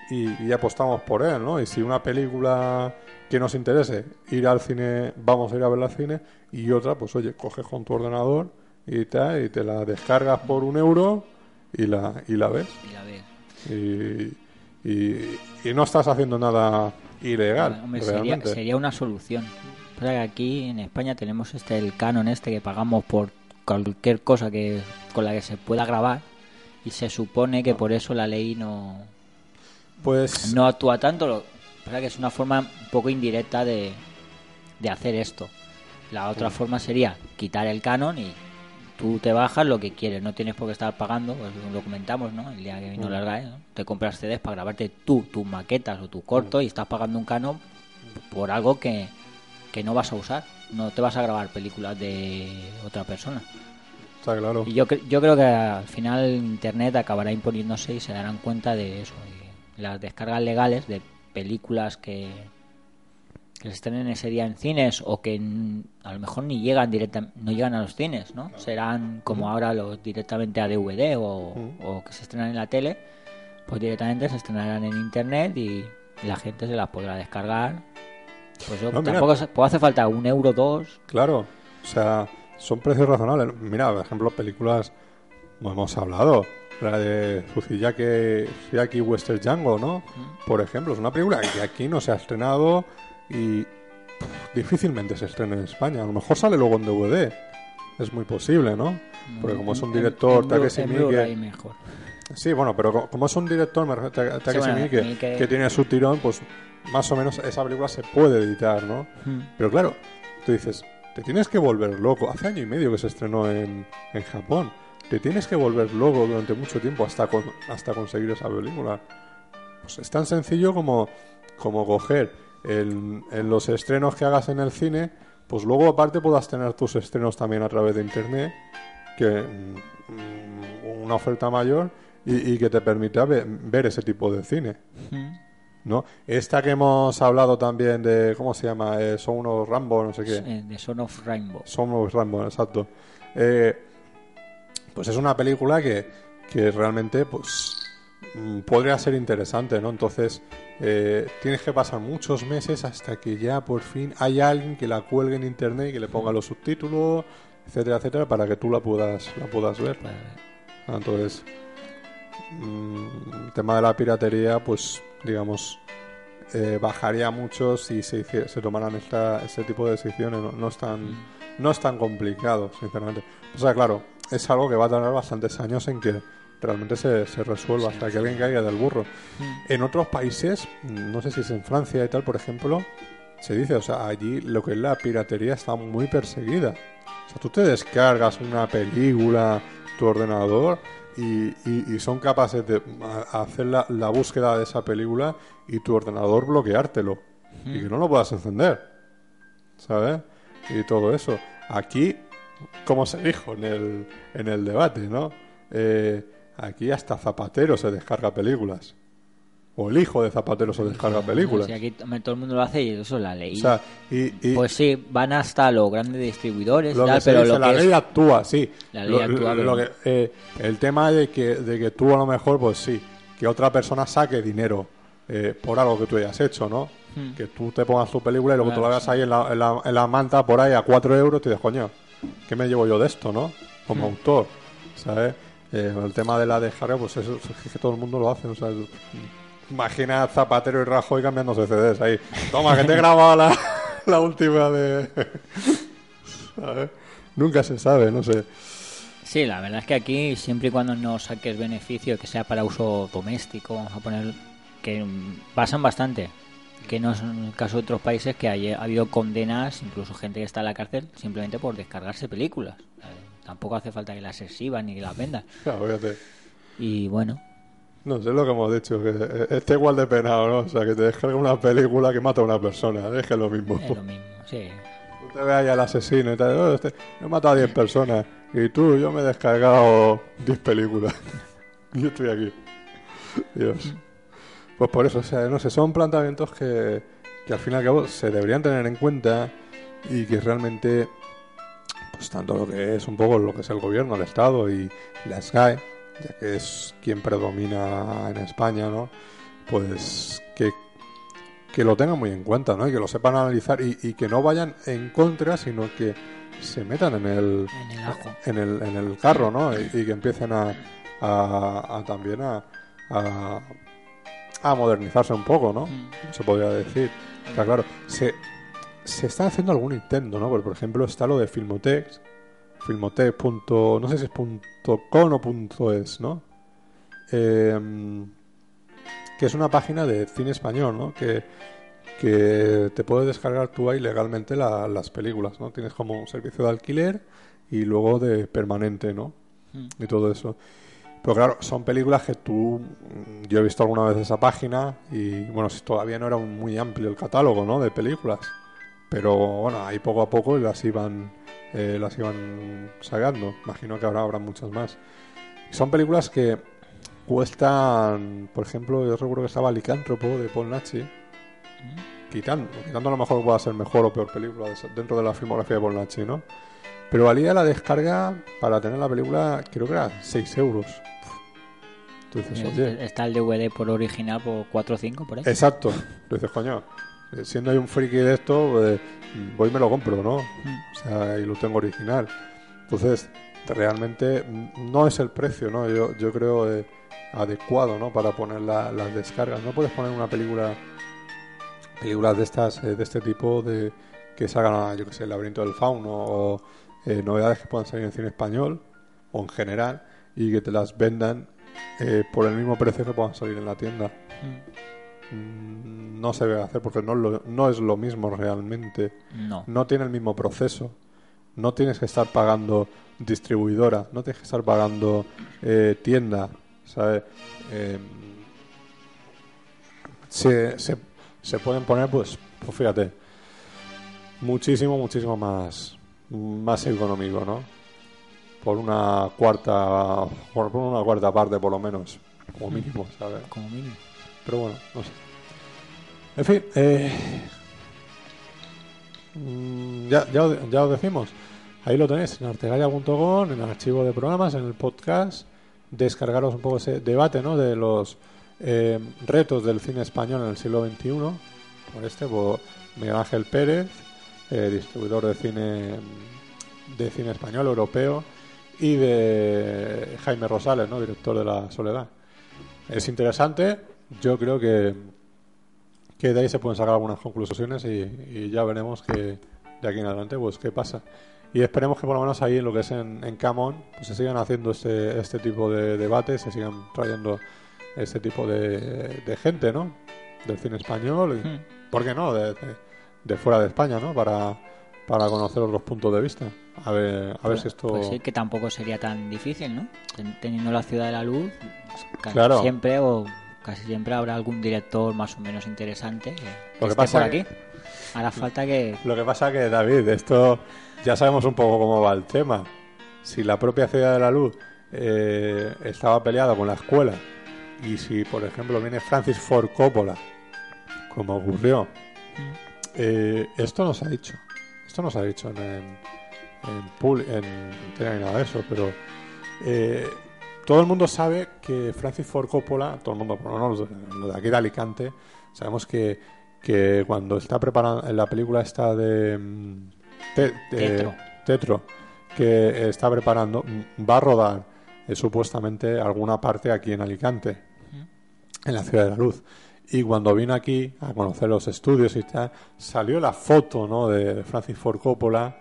S6: y, y apostamos por él, ¿no? Y si una película que nos interese, ir al cine, vamos a ir a verla al cine, y otra, pues oye, coges con tu ordenador y tal, y te la descargas por un euro y la, y la ves.
S7: Y la ves.
S6: Y, y, y no estás haciendo nada ilegal,
S7: Hombre, sería,
S6: realmente.
S7: sería una solución. Pero aquí en España tenemos este el canon este que pagamos por cualquier cosa que con la que se pueda grabar y se supone que por eso la ley no
S6: Pues
S7: no actúa tanto. Lo pasa que es una forma un poco indirecta de, de hacer esto. La otra forma sería quitar el canon y tú te bajas lo que quieres, no tienes por qué estar pagando, pues lo comentamos, ¿no? El día que vino la RAE, ¿no? te compras CDs para grabarte tú, tus maquetas o tu corto y estás pagando un canon por algo que, que no vas a usar. No te vas a grabar películas de otra persona.
S6: está claro.
S7: Y yo, yo creo que al final Internet acabará imponiéndose y se darán cuenta de eso. Y las descargas legales de películas que, que se estrenen ese día en cines o que a lo mejor ni llegan directa, no llegan a los cines, ¿no? Serán como ahora los directamente a DVD o, o que se estrenan en la tele, pues directamente se estrenarán en Internet y la gente se las podrá descargar. Pues
S6: No, mira.
S7: tampoco se- pues hace falta un euro, dos.
S6: Claro, o sea, son precios razonables. Mira, por ejemplo, películas, como hemos hablado, la de Fusiyaki Western Django, ¿no? Por ejemplo, es una película que aquí no se ha estrenado y pff, difícilmente se estrena en España. A lo mejor sale luego en DVD. Es muy posible, ¿no? Porque como es un
S7: En-
S6: director, Takeshi Miike-. Sí, bueno, pero co- como es un director, Takeshi
S7: bueno,
S6: Miike,
S7: Miike-
S6: que tiene su tirón, pues más o menos esa película se puede editar, ¿no? Pero claro, tú dices, te tienes que volver loco. Hace año y medio que se estrenó en, en Japón. Te tienes que volver loco durante mucho tiempo hasta, con- hasta conseguir esa película. Pues es tan sencillo como, como coger el- en los estrenos que hagas en el cine, pues luego aparte puedas tener tus estrenos también a través de internet, que mm, una oferta mayor y, y que te permita ve- ver ese tipo de cine. ¿No? Esta que hemos hablado también de, ¿cómo se llama? Eh, son unos Rambo, no sé qué.
S7: Eh, de Son of Rainbow.
S6: Son unos Rambo, exacto. Eh, pues es una película que, que realmente pues mm, podría ser interesante, ¿no? Entonces eh, tienes que pasar muchos meses hasta que ya por fin hay alguien que la cuelgue en internet y que le ponga los subtítulos, etcétera, etcétera, para que tú la puedas, la puedas ver. Ah, Entonces, el tema de la piratería, pues, digamos, eh, bajaría mucho si se, se tomaran esta, este tipo de decisiones. No, no es tan, no es tan complicado, sinceramente. O sea, claro, es algo que va a tardar bastantes años en que realmente se, se resuelva, hasta que alguien caiga del burro. En otros países, mm, no sé si es en Francia y tal, por ejemplo, se dice, o sea, allí lo que es la piratería está muy perseguida. O sea, tú te descargas una película, tu ordenador, y, y- y son capaces de hacer la, la búsqueda de esa película y tu ordenador bloqueártelo. Y que no lo puedas encender. ¿Sabes? Y todo eso. Aquí, como se dijo en el, en el debate, ¿no? Eh, aquí hasta Zapatero se descarga películas. O el hijo de Zapatero se descarga películas.
S7: Si aquí todo el mundo lo hace y eso es la ley.
S6: O sea, y, y
S7: pues sí, van hasta los grandes distribuidores
S6: lo
S7: tal, pero
S6: dice,
S7: lo
S6: la
S7: que
S6: ley
S7: es...
S6: actúa, sí.
S7: La ley
S6: Lo-
S7: actúa,
S6: lo-
S7: pero-
S6: lo que- eh, el tema de que, de que tú a lo mejor, pues sí, que otra persona saque dinero eh, por algo que tú hayas hecho, ¿no? Que tú te pongas tu película y luego tú la
S7: Hmm. Claro,
S6: veas
S7: sí.
S6: ahí en la, en, la, en la manta por ahí a 4 euros y te dices, coño, ¿qué me llevo yo de esto, no? Como
S7: Hmm.
S6: autor, ¿sabes? Eh, el tema de la descarga, pues eso es que todo el mundo lo hace, o sea, imagina a Zapatero y Rajoy cambiándose CDs ahí. Toma, que te he grabado la, la última de... ¿sabes? Nunca se sabe, no sé.
S7: Sí, la verdad es que aquí, siempre y cuando no saques beneficio que sea para uso doméstico, vamos a poner que mm, pasan bastante. Que no es el caso de otros países que hay- ha habido condenas, incluso gente que está en la cárcel, simplemente por descargarse películas. Eh, tampoco hace falta que las exhiban ni que las vendan. Y bueno,
S6: No sé lo que hemos dicho, que eh, esté igual de penado, ¿no? O sea, que te descarga una película que mata a una persona, es que es lo mismo.
S7: es lo mismo, sí.
S6: Tú te ves ahí al asesino y tal, "Oh, este, he matado a 10 personas. Y tú, yo me he descargado 10 películas. y yo estoy aquí. Dios. Pues por eso, o sea, no sé, son planteamientos que, que al fin y al cabo se deberían tener en cuenta y que realmente, pues tanto lo que es un poco lo que es el gobierno, el Estado y la SGAE, ya que es quien predomina en España, ¿no? Pues que que lo tengan muy en cuenta, ¿no? Y que lo sepan analizar y, y que no vayan en contra, sino que se metan en el,
S7: En el ajo.
S6: en el, en el carro, ¿no? Y, y que empiecen a, a- a también a, a, a modernizarse un poco, ¿no? Se podría decir. Está claro. Se, se está haciendo algún intento, ¿no? Porque, por ejemplo, está lo de Filmotex. Filmotex. punto- no sé si es punto .com o punto .es, ¿no? Em, que es una página de cine español, ¿no? Que, que te puedes descargar tú ahí legalmente la- las películas, ¿no? Tienes como un servicio de alquiler y luego de permanente, ¿no? Y todo eso. Pero claro, son películas que tú... mm, Yo he visto alguna vez esa página y, bueno, si todavía no era un- muy amplio el catálogo, ¿no? De películas. Pero, bueno, ahí poco a poco las iban, eh, las iban sacando. Imagino que ahora habrá muchas más. Son películas que cuestan, por ejemplo, yo recuerdo que estaba Licántropo de Paul Nachi, quitando, quitando a lo mejor pueda ser mejor o peor película dentro de la filmografía de Paul Nachi, ¿no? Pero valía la descarga para tener la película, creo que era 6 euros. Tú dices, oye,
S7: Está el DVD por original por 4 o 5 por ahí.
S6: exacto. Tú dices, coño, eh, siendo hay un friki de esto, voy y me lo compro, ¿no? O sea, y lo tengo original. Entonces, realmente mm, no es el precio, ¿no? Yo, yo creo eh, adecuado, ¿no? Para poner la- las descargas. No puedes poner una película, películas de estas, eh, de este tipo, de que salgan, yo que sé, El laberinto del fauno o eh, novedades que puedan salir en cine español o en general y que te las vendan eh, por el mismo precio que puedan salir en la tienda. Mm, No se debe hacer porque no, es lo- no es lo mismo realmente
S7: No.
S6: no tiene el mismo proceso. No tienes que estar pagando distribuidora, no tienes que estar pagando eh, tienda, ¿sabes? Eh, se, se, se pueden poner, pues, pues fíjate, muchísimo, muchísimo más, más económico, ¿no? Por una cuarta, por por una cuarta parte, por lo menos, como mínimo, ¿sabes?
S7: Como mínimo.
S6: Pero bueno, no sé. En fin, eh, mm, ya, ya, ya os decimos. Ahí lo tenéis, en artegalia.com, en el archivo de programas, en el podcast. Descargaros un poco ese debate ¿no? de los eh, retos del cine español en el siglo XXI. Por este, por Miguel Ángel Pérez, eh, distribuidor de cine de cine español, europeo, y de Jaime Rosales, ¿no? director de La Soledad. Es interesante, yo creo que, que de ahí se pueden sacar algunas conclusiones y, y ya veremos que de aquí en adelante pues qué pasa. Y esperemos que por lo menos ahí en lo que es en, en Camón pues se sigan haciendo este, este tipo de debates, se sigan trayendo este tipo de, de gente, ¿no? Del cine español y,
S7: Hmm.
S6: ¿por qué no? De, de- de fuera de España, ¿no? Para, para conocer otros puntos de vista. A ver, a ver si esto...
S7: Pues sí, que tampoco sería tan difícil, ¿no? Ten- Teniendo la ciudad de la luz,
S6: Claro.
S7: siempre o casi siempre habrá algún director más o menos interesante que,
S6: Lo que
S7: esté
S6: pasa
S7: por
S6: que-
S7: aquí. Hará falta que...
S6: Lo que pasa que, David, esto ya sabemos un poco cómo va el tema. Si la propia Ciudad de la Luz eh, estaba peleada con la escuela y si, por ejemplo, viene Francis Ford Coppola, como ocurrió, eh, esto no se ha dicho. Esto no se ha dicho en, en, en, en tele ni nada de eso, pero eh, todo el mundo sabe que Francis Ford Coppola, todo el mundo, por lo menos de- aquí de Alicante, sabemos que, que cuando está preparando la película esta de, mm, Te-.
S7: Tetro,
S6: que está preparando, mm, va a rodar eh, supuestamente alguna parte aquí en Alicante, en la Ciudad de la Luz. Y cuando vino aquí a conocer los estudios y tal, salió la foto ¿no? de Francis Ford Coppola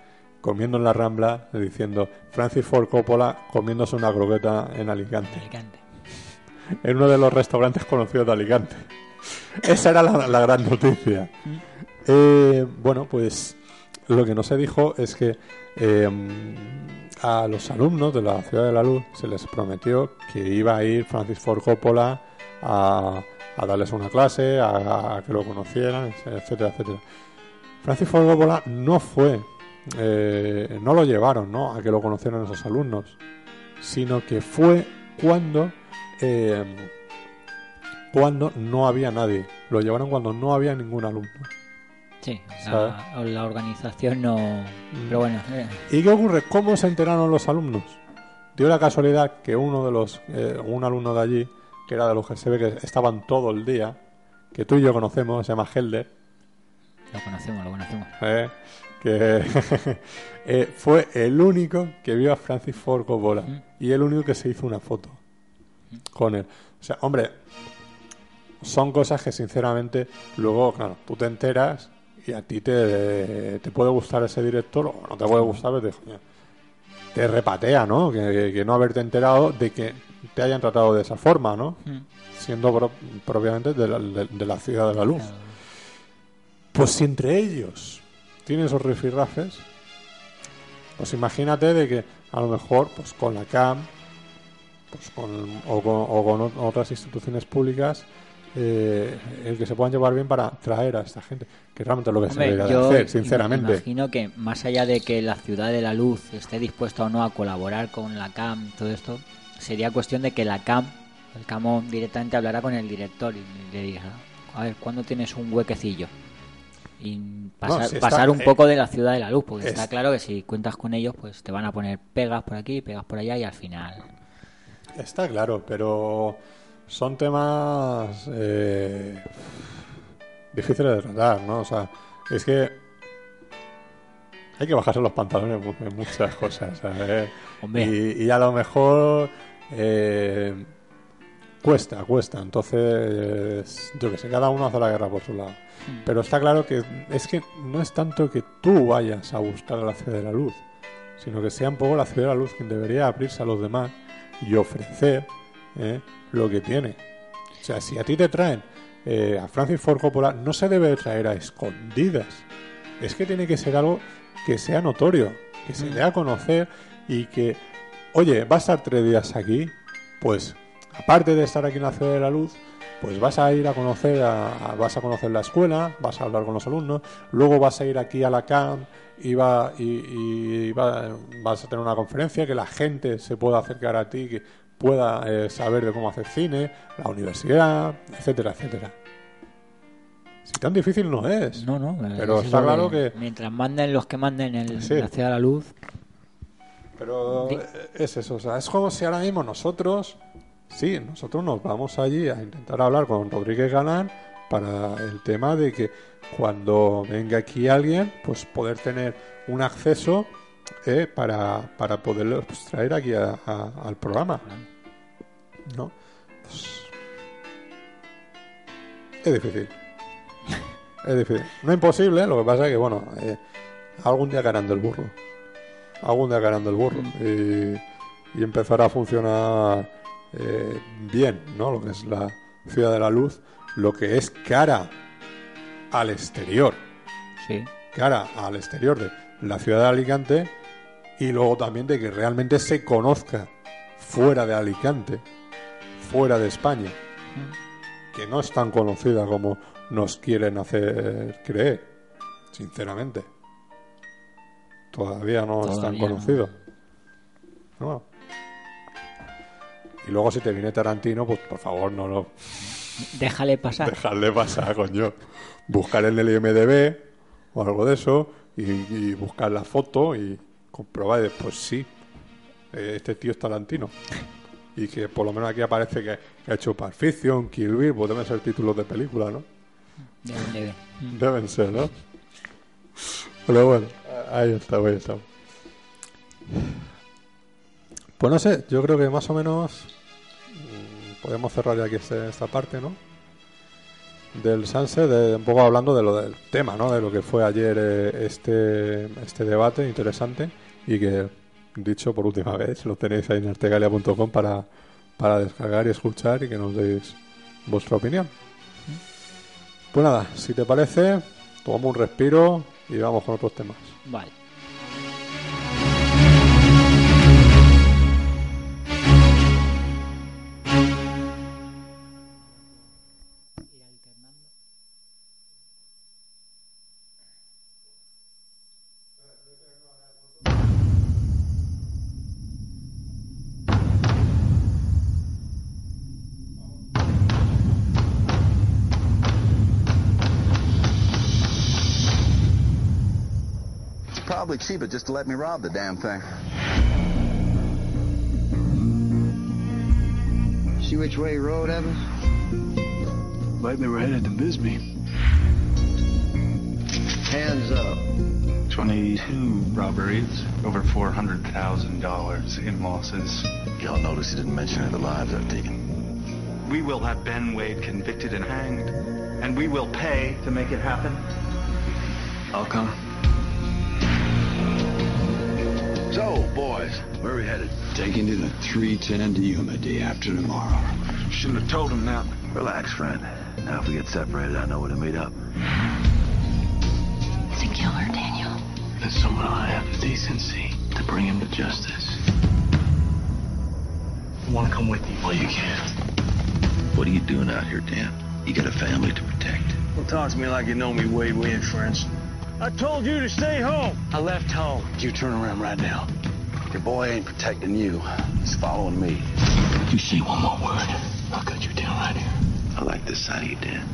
S6: comiendo en la Rambla diciendo Francis Ford Coppola comiéndose una croqueta en Alicante.
S7: Alicante.
S6: En uno de los restaurantes conocidos de Alicante. Esa era la, la gran noticia. Eh, bueno, pues lo que no se dijo es que eh, a los alumnos de la Ciudad de la Luz se les prometió que iba a ir Francis Ford Coppola a, a darles una clase, a, a que lo conocieran, etcétera, etcétera. Francis Ford Coppola no fue, eh, no lo llevaron ¿no? a que lo conocieran esos alumnos, sino que fue cuando, eh, cuando no había nadie. Lo llevaron cuando no había ningún alumno.
S7: Sí, la, la organización no... Pero bueno, eh,
S6: ¿Y qué ocurre? ¿Cómo se enteraron los alumnos? Dio la casualidad que uno de los, eh, un alumno de allí, que era de los que se ve que estaban todo el día, que tú y yo conocemos, se llama Helder,
S7: lo conocemos, lo conocemos.
S6: eh, que eh, fue el único que vio a Francis Ford Coppola
S7: Mm.
S6: y el único que se hizo una foto con él. O sea, hombre, son cosas que sinceramente luego, claro, tú te enteras y a ti te, te puede gustar ese director o no te puede gustar, pero te, te repatea, ¿no? Que, que- que no haberte enterado de que te hayan tratado de esa forma, ¿no?
S7: Mm.
S6: Siendo pro- propiamente de la, de- de la ciudad de la luz.
S7: Claro.
S6: Pues si entre ellos tienen esos rifirrafes, pues imagínate de que a lo mejor pues con la CAM pues con, o, con, o con ot- otras instituciones públicas eh, el que se puedan llevar bien para traer a esta gente, que realmente es lo que se debería de hacer, sinceramente.
S7: imagino que más allá de que la ciudad de la luz esté dispuesta o no a colaborar con la CAM, todo esto, sería cuestión de que la CAM, el CAMO directamente hablará con el director y le diga, a ver, ¿cuándo tienes un huequecillo? Y pasar,
S6: si está-
S7: pasar un
S6: eh,
S7: poco de la ciudad de la luz, porque
S6: es-
S7: está claro que si cuentas con ellos, pues te van a poner pegas por aquí, pegas por allá y al final...
S6: Está claro, pero son temas eh, difíciles de tratar, ¿no? O sea, es que hay que bajarse los pantalones en muchas cosas, ¿sabes?
S7: Hombre.
S6: Y, y a lo mejor eh, cuesta, cuesta. Entonces, yo que sé, cada uno hace la guerra por su lado. Pero está claro que es que no es tanto que tú vayas a buscar a la ciudad de la luz, sino que sea un poco la ciudad de la luz quien debería abrirse a los demás y ofrecer ¿eh? lo que tiene. O sea, si a ti te traen eh, a Francis Ford Coppola, no se debe traer a escondidas. Es que tiene que ser algo que sea notorio, que se dé a conocer y que, oye, va a estar tres días aquí, pues aparte de estar aquí en la ciudad de la luz, pues vas a ir a conocer, a, a- vas a conocer la escuela, vas a hablar con los alumnos, luego vas a ir aquí a la CAM y, va, y, y va- vas a tener una conferencia que la gente se pueda acercar a ti, que pueda eh, saber de cómo hacer cine, la universidad, etcétera, etcétera. Si tan difícil no es.
S7: No, no,
S6: Pero
S7: es
S6: está claro que-
S7: Mientras manden los que manden el,
S6: Sí.
S7: la ciudad de la luz,
S6: Pero eh, es eso, o sea, es como si ahora mismo nosotros, sí, nosotros nos vamos allí a intentar hablar con Rodríguez Galán para el tema de que cuando venga aquí alguien, pues poder tener un acceso eh, para, para poderlo pues, traer aquí a- a- al programa. ¿No? Pues, es difícil. Es difícil. No imposible, lo que pasa es que, bueno, eh, algún día caerán del burro. Algún día caerán del burro. Y, y empezará a funcionar eh, bien, ¿no? Lo que es la ciudad de la luz, lo que es cara al exterior
S7: sí.
S6: cara al exterior de la ciudad de Alicante y luego también de que realmente se conozca fuera de Alicante, fuera de España, que no es tan conocida como nos quieren hacer creer, sinceramente. Todavía no es tan
S7: Todavía no.
S6: conocido. No. Y luego si te viene Tarantino, pues por favor no lo
S7: Déjale pasar.
S6: dejarle pasar, coño. Buscar en el IMDB o algo de eso y, y buscar la foto y comprobar y después sí, eh, este tío es Tarantino. Y que por lo menos aquí aparece que, que ha hecho Pulp Fiction, Kill Bill, pues deben ser títulos de película, ¿no?
S7: Deben, deben.
S6: Deben ser, ¿no? Pero bueno, ahí está, ahí está. Pues no sé, yo creo que más o menos mm, podemos cerrar ya aquí este- esta parte, ¿no? del Sunset, de- un poco hablando de lo del tema, ¿no? De lo que fue ayer eh, este, este debate interesante y que, dicho por última vez, lo tenéis ahí en artegalia.com para, para descargar y escuchar y que nos deis vuestra opinión. Pues nada, si te parece, tomamos un respiro y vamos con otros temas.
S7: Vale.
S8: Probably cheaper just to let me rob the damn thing.
S9: See which way you rode, Evans?
S10: Lately we're headed to Bisbee.
S9: Hands up.
S10: 22 robberies, over $400,000 in losses.
S8: Y'all notice he didn't mention any of the lives I've taken.
S10: We will have Ben Wade convicted and hanged, and we will pay to make it happen. I'll come.
S8: So, boys, where are we headed?
S11: Taking to the 310 to Yuma day after tomorrow.
S10: Shouldn't have told him that.
S8: Relax, friend. Now, if we get separated, I know where to meet up.
S4: It's a killer, Daniel.
S11: And someone ought to have the decency to bring him to justice. I want to come with you. Well, you can.
S3: What are you doing out here, Dan? You got a family to protect.
S9: Don't talk to me like you know me, Wade. We ain't friends. I told you to stay home. I left home.
S11: You turn around right now.
S8: Your boy ain't protecting you. He's following me.
S11: You say one more word, I'll cut you down right here.
S3: I like this side of you, Dan.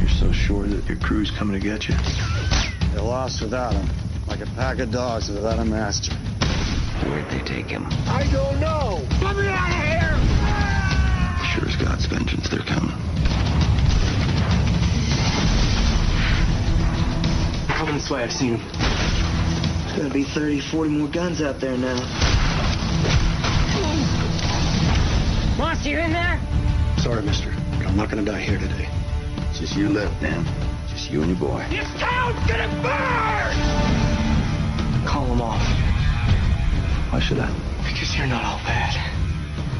S8: You're so sure that your crew's coming to get you?
S9: They're lost without him. Like a pack of dogs without a master.
S3: Where'd they take him?
S9: I don't know. Let me out of here!
S3: Sure as God's vengeance, they're coming.
S11: Coming why I've seen him.
S9: There's gonna be 30, 40 more guns out there now.
S4: Monster, you in there?
S11: Sorry, mister, but I'm not going to die here today.
S8: It's Just you left, Dan. Just you and your boy.
S9: This town's gonna burn!
S11: Call them off,
S8: Why should I?
S11: because you're not all bad.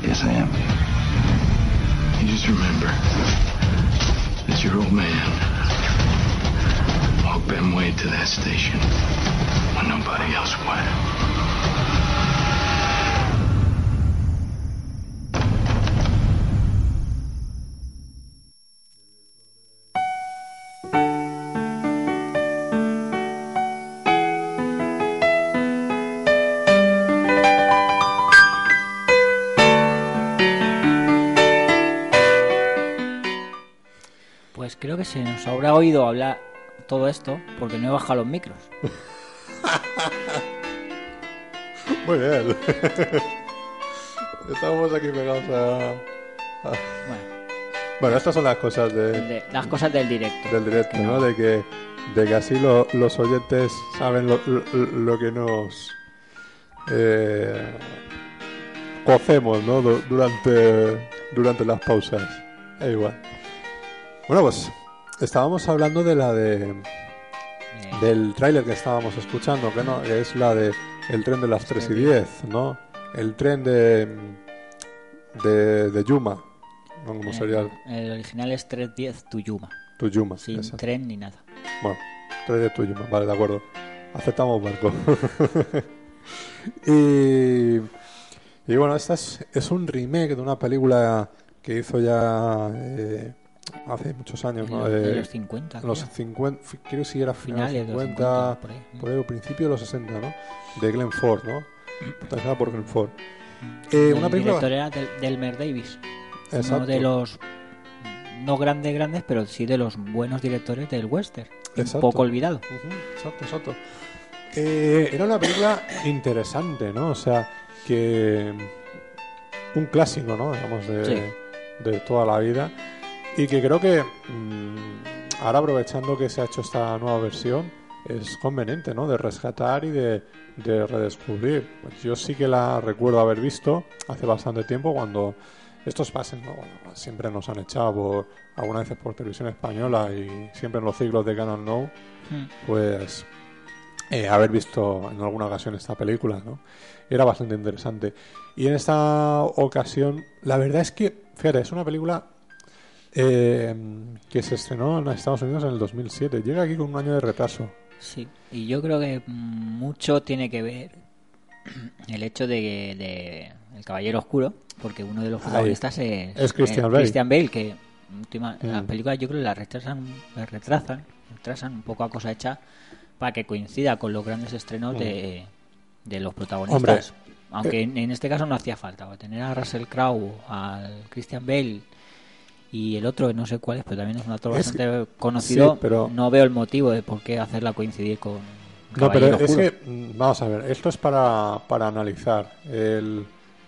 S8: Yes, I am.
S11: You just remember it's your old man walked Ben Wade to that station when nobody else would.
S7: Pues creo que se nos habrá oído hablar todo esto porque no he bajado los micros.
S6: Muy bien. Estamos aquí pegados a... a-
S7: Bueno,
S6: Bueno, estas son las cosas de,
S7: de- las cosas del directo.
S6: del directo, ¿no? De que, de que así lo- los oyentes saben lo, lo- lo que nos eh, cocemos, ¿no? Du- Durante, durante las pausas. Da igual. Bueno, pues estábamos hablando de la de del tráiler que estábamos escuchando, que no, que es la de el tren de las 3 y 10, ¿no? El tren de de, de Yuma, ¿no? Como sería el,
S7: el original es 310 Tuyuma,
S6: tu Yuma.
S7: sin tren ni nada.
S6: Bueno, tren de tu Yuma, vale, de acuerdo. Aceptamos barco. y, y bueno, esta es, es un remake de una película que hizo ya eh, hace muchos años,
S7: En
S6: ¿no?
S7: los,
S6: Eh,
S7: en los 50.
S6: en los
S7: creo.
S6: 50, fi- creo sí era finales
S7: de los
S6: 50,
S7: 50, por ahí.
S6: por ahí, o principio de los 60, ¿no? De Glenn Ford, ¿no? Protagonizada por Glenn Ford. Eh,
S7: el
S6: una película...
S7: director era del, Delmer Davis.
S6: Exacto.
S7: Uno de los no grandes grandes, pero sí de los buenos directores del western. Un
S6: Exacto.
S7: poco olvidado.
S6: Ujú, Exacto, exacto. Eh, era una película interesante, ¿no? O sea, que un clásico, ¿no? Digamos, de,
S7: Sí.
S6: de toda la vida. Y que creo que mm, ahora aprovechando que se ha hecho esta nueva versión, es conveniente, ¿no? De rescatar y de, de redescubrir. Pues yo sí que la recuerdo haber visto hace bastante tiempo cuando estos pasen, ¿no? Bueno, siempre nos han echado por, algunas veces por televisión española y siempre en los ciclos de Canon No,
S7: Mm.
S6: pues eh, haber visto en alguna ocasión esta película, ¿no? Era bastante interesante. Y en esta ocasión, la verdad es que, fíjate, es una película eh, que se estrenó en Estados Unidos en el 2007. Llega aquí con un año de retraso.
S7: Sí, y yo creo que mucho tiene que ver el hecho de, de El Caballero Oscuro, porque uno de los protagonistas es,
S6: Es Christian
S7: eh,
S6: Bale.
S7: Christian Bale, que última, la
S6: Mm.
S7: película yo creo que la retrasan, retrasan, retrasan un poco a cosa hecha para que coincida con los grandes estrenos de, de los protagonistas.
S6: Hombre,
S7: Aunque
S6: eh,
S7: en, en este caso no hacía falta, tener a Russell Crowe, al Christian Bale y el otro, que no sé cuál es, pero también es un actor
S6: Es-
S7: bastante conocido,
S6: sí, pero-
S7: no veo el motivo de por qué hacerla coincidir con
S6: No, pero es que, mm, vamos a ver, esto es para, para analizar. El,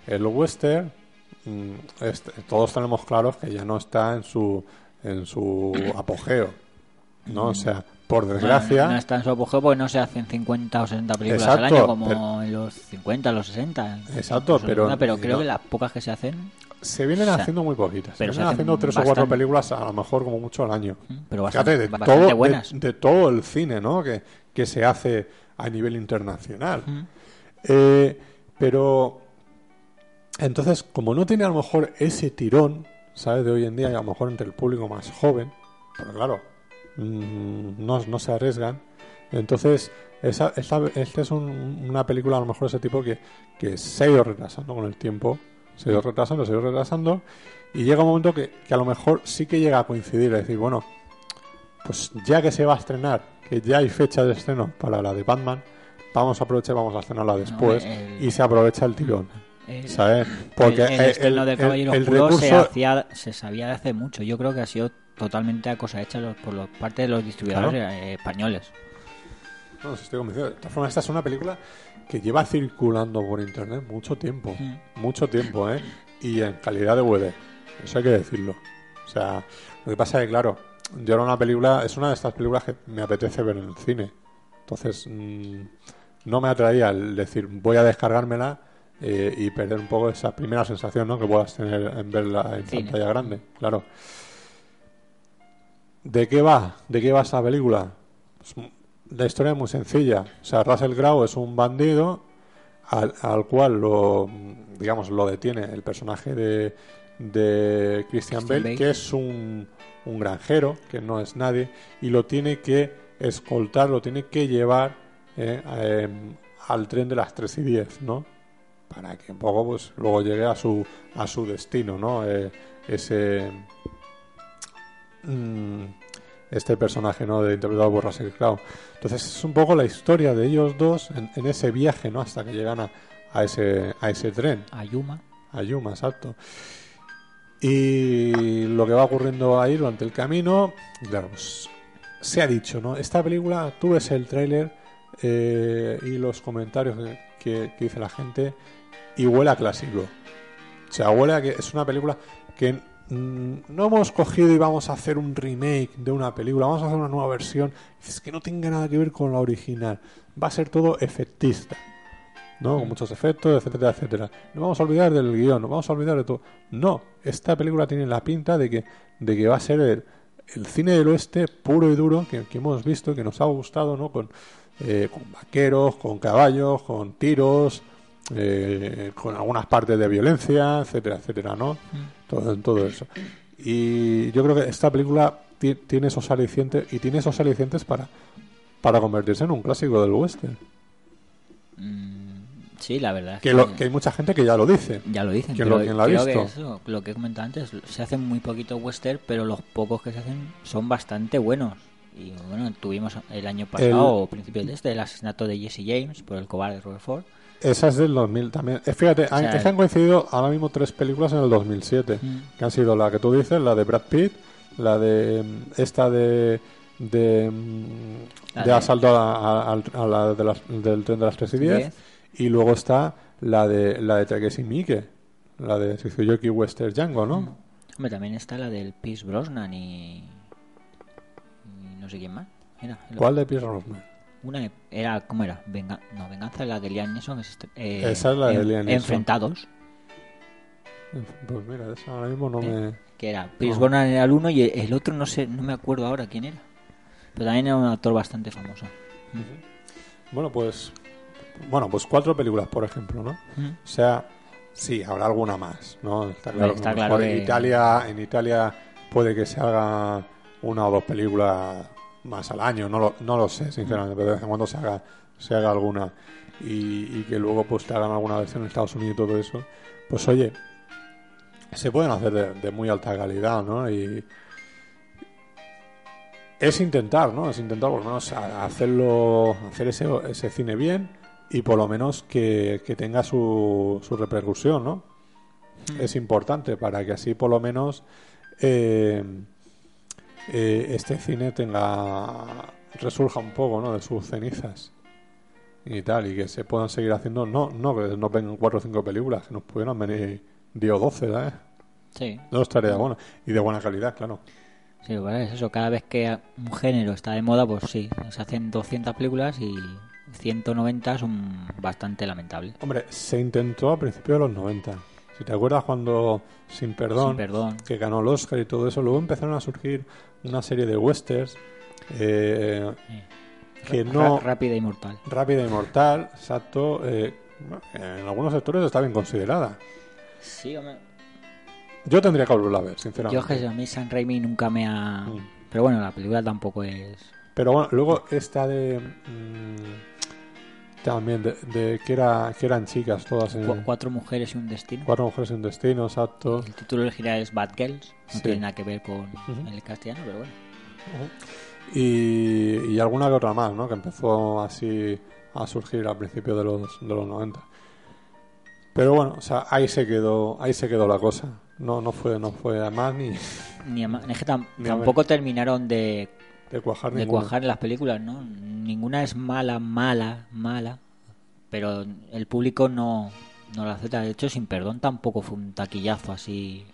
S6: el western, mm, este- todos tenemos claros que ya no está en su, en su apogeo. ¿no? O sea, por desgracia.
S7: Bueno, no está en su apogeo porque no se hacen 50 o 60 películas al
S6: Exacto,
S7: año como
S6: pero-
S7: en los 50, los 60.
S6: Exacto, pero-
S7: alguna, pero creo
S6: no-
S7: que las pocas que se hacen,
S6: Se vienen
S7: O sea,
S6: haciendo muy poquitas.
S7: pero
S6: se
S7: se
S6: vienen
S7: hacen
S6: haciendo tres o cuatro películas, a lo mejor como mucho al año.
S7: pero
S6: Fíjate,
S7: bastante,
S6: de
S7: bastante
S6: todo, de-
S7: buenas.
S6: De, todo el cine, ¿no? Que, que se hace a nivel internacional.
S7: Mm.
S6: Eh, pero entonces, como no tiene a lo mejor ese tirón, ¿sabes? De hoy en día, y a lo mejor entre el público más joven, pero claro, mm, no, no se arriesgan. Entonces, esa, esta, esta es un- una película, a lo mejor ese tipo que, que se ha ido retrasando con el tiempo, se ha ido retrasando, se ha ido retrasando, y llega un momento que, que a lo mejor sí que llega a coincidir, es decir, bueno, pues ya que se va a estrenar, que ya hay fecha de estreno para la de Batman, vamos a aprovechar, vamos a estrenarla después
S7: el-
S6: y se aprovecha el tirón.
S7: El-
S6: ¿Sabes? Porque
S7: el, el Caballero se, hacía, se sabía de hace mucho. Yo creo que ha sido totalmente a cosa hecha los- por los, parte de los distribuidores
S6: Claro.
S7: eh, españoles.
S6: No, sí estoy convencido. De todas formas, esta es una película que lleva circulando por internet mucho tiempo.
S7: Mm.
S6: Mucho tiempo, ¿eh? Y en calidad de DVD. Eso hay que decirlo. O sea, lo que pasa es que, claro, yo era una película, es una de estas películas que me apetece ver en el cine. Entonces, mm, no me atraía el decir, voy a descargármela eh, y perder un poco esa primera sensación ¿no? que puedas tener en verla en
S7: Cine.
S6: pantalla grande. Claro. ¿De qué va? ¿De qué va esta película? La historia es muy sencilla. O sea, Russell Crowe es un bandido al, al cual lo, digamos, lo detiene el personaje de, de Christian,
S7: Christian
S6: Bale,
S7: Bale.
S6: que es un, un granjero, que no es nadie, y lo tiene que escoltar, lo tiene que llevar eh, eh, al tren de las 3 y 10, ¿no? Para que un poco, pues, luego llegue a su, a su destino, ¿no? Eh, ese mm, este personaje no de interpretado por Russell Crowe. Entonces es un poco la historia de ellos dos en, en ese viaje no hasta que llegan a, a ese a ese tren.
S7: A Yuma.
S6: a Yuma exacto. Y lo que va ocurriendo ahí durante el camino claro pues se ha dicho no esta película tú ves el tráiler eh, y los comentarios que, que- que dice la gente y huele a clásico. O sea, huele a que es una película que no hemos cogido y vamos a hacer un remake de una película, vamos a hacer una nueva versión. Es que no tenga nada que ver con la original. Va a ser todo efectista, ¿no? Con muchos efectos, etcétera, etcétera. No vamos a olvidar del guion, no vamos a olvidar de todo. No, esta película tiene la pinta de que, de que va a ser el, cine del oeste puro y duro que, que hemos visto, que nos ha gustado, ¿no? Con, eh, con vaqueros, con caballos, con tiros, eh, con algunas partes de violencia, etcétera, etcétera, ¿no? Todo, todo eso. Y yo creo que esta película ti- tiene esos alicientes y tiene esos alicientes para, para convertirse en un clásico del western.
S7: Sí, la verdad. es
S6: Que, lo- que hay mucha gente que ya lo dice.
S7: Ya lo dicen,
S6: Quien
S7: pero
S6: lo,
S7: que eso, lo que he comentado antes, se hacen muy poquito western, pero los pocos que se hacen son bastante buenos. Y bueno, tuvimos el año pasado, o principios de este, el asesinato de Jesse James por el cobarde Robert Ford.
S6: Esa es del 2000 también. Eh, fíjate, han,
S7: sea,
S6: es que han coincidido ahora mismo tres películas en el 2007.
S7: Mm.
S6: Que han sido la que tú dices, la de Brad Pitt, la de mm, esta de de, mm, de
S7: de-
S6: asalto a la, a- al- a la de las- del tren de las 3 y 10
S7: Diez.
S6: y luego está la de la de Takeshi Miike la de Suzuki Western Django ¿no?
S7: Mm. Hombre, también está la del Pierce Brosnan y, y no sé quién más.
S6: ¿cuál de Pierce Brosnan?
S7: Una era, ¿cómo era? Venga, no, Venganza, la de Liam Neeson. es este- eh,
S6: Esa es la de
S7: en-
S6: Liam Neeson.
S7: Enfrentados.
S6: Pues mira, eso ahora mismo no me...
S7: Que era Pierce
S6: No.
S7: Era el uno y el otro no sé, no me acuerdo ahora quién era. Pero también era un actor bastante famoso.
S6: Bueno, pues... Bueno, pues cuatro películas, por ejemplo, ¿no? O sea, sí, habrá alguna más, ¿no? Está claro,
S7: Está
S6: en Italia, en Italia puede que se haga una o dos películas más al año, no lo, no lo sé, sinceramente, pero de vez en cuando se haga, se haga alguna y, y que luego pues te hagan alguna versión en Estados Unidos y todo eso, pues oye, se pueden hacer de, de muy alta calidad, ¿no? Y es intentar, ¿no? Es intentar por lo menos hacerlo, hacer ese, ese cine bien y por lo menos que, que tenga su, su repercusión, ¿no? Es importante para que así por lo menos eh, eh, este cine tenga resurja un poco, ¿no? De sus cenizas y tal y que se puedan seguir haciendo, no, no que nos vengan cuatro o cinco películas, que nos pudieran venir 10 o 12, ¿sabes?
S7: Sí.
S6: No estaría bueno y de buena calidad, claro.
S7: Sí, bueno, es eso. Cada vez que un género está de moda, pues sí, se hacen 200 películas y 190 son bastante lamentables.
S6: Hombre, se intentó a principios de los 90. Si te acuerdas cuando Sin Perdón,
S7: Sin Perdón.
S6: que ganó el Oscar y todo eso, luego empezaron a surgir una serie de westerns eh, que no...
S7: Rápida y mortal.
S6: Rápida y mortal, exacto. eh, en algunos sectores está bien considerada.
S7: Sí, hombre.
S6: Yo tendría que volverla a ver,
S7: Yo
S6: sinceramente.
S7: es que a mí San Raimi nunca me ha...
S6: Mm.
S7: Pero bueno, la película tampoco es...
S6: Pero bueno, luego esta de... mm, también de, de que, era, que eran chicas todas en...
S7: Cu- Cuatro mujeres y un destino.
S6: Cuatro mujeres en destino, exacto.
S7: El título original es Bad Girls. No
S6: Sí.
S7: tiene nada que ver con el castellano, pero bueno.
S6: y, y alguna que otra más, ¿no? Que empezó así a surgir al principio de los, de los 90. Pero bueno, o sea, ahí se quedó, ahí se quedó la cosa. No, no fue, no fue a más ni
S7: Ni a ma- es que tam-
S6: Ni a
S7: tampoco terminaron de,
S6: de cuajar
S7: de
S6: ninguna.
S7: cuajar las películas, ¿no? Ninguna es mala, mala, mala. Pero el público no, no la acepta. De hecho, Sin Perdón tampoco fue un taquillazo así